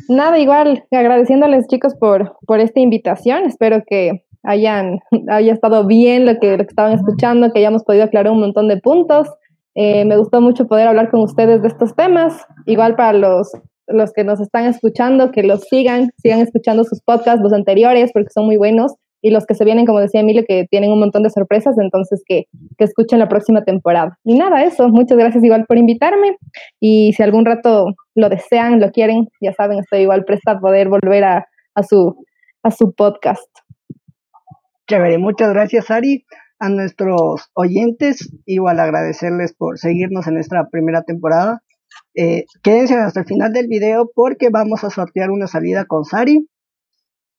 Nada, igual, agradeciéndoles chicos por, por esta invitación. Espero que hayan haya estado bien lo que, lo que estaban escuchando, que hayamos podido aclarar un montón de puntos. Eh, me gustó mucho poder hablar con ustedes de estos temas. Igual para los, los que nos están escuchando, que los sigan, sigan escuchando sus podcasts, los anteriores, porque son muy buenos y los que se vienen, como decía Emilio, que tienen un montón de sorpresas, entonces que, que escuchen la próxima temporada. Y nada, eso, muchas gracias igual por invitarme y si algún rato lo desean, lo quieren, ya saben, estoy igual presta a poder volver a, a, su, a su podcast. Chévere, muchas gracias Ari. A nuestros oyentes, igual agradecerles por seguirnos en esta primera temporada. Eh, quédense hasta el final del video porque vamos a sortear una salida con Sari.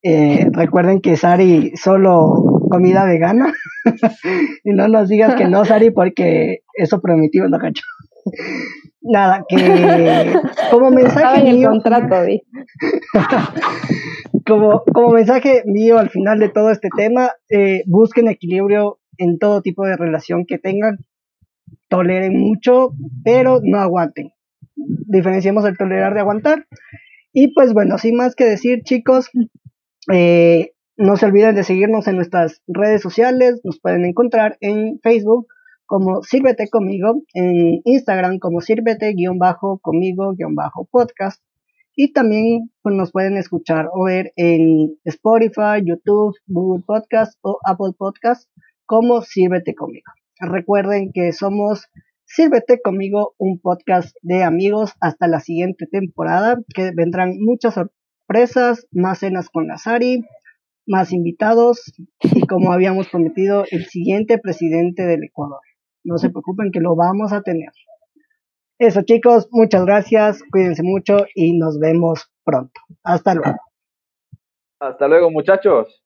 Eh, recuerden que Sari solo comida vegana. y no nos digas que no, Sari, porque eso prometió no cacho. Nada, que como mensaje en el contrato, como, como mensaje mío al final de todo este tema, eh, busquen equilibrio en todo tipo de relación que tengan. Toleren mucho, pero no aguanten. Diferenciemos el tolerar de aguantar. Y pues bueno, sin más que decir, chicos, eh, no se olviden de seguirnos en nuestras redes sociales. Nos pueden encontrar en Facebook como Sírvete conmigo, en Instagram como Sírvete-conmigo-podcast. Y también pues, nos pueden escuchar o ver en Spotify, YouTube, Google Podcast o Apple Podcast como Sírvete conmigo. Recuerden que somos Sírvete conmigo, un podcast de amigos hasta la siguiente temporada, que vendrán muchas sorpresas, más cenas con la más invitados y como habíamos prometido, el siguiente presidente del Ecuador. No se preocupen que lo vamos a tener. Eso chicos, muchas gracias, cuídense mucho y nos vemos pronto. Hasta luego. Hasta luego muchachos.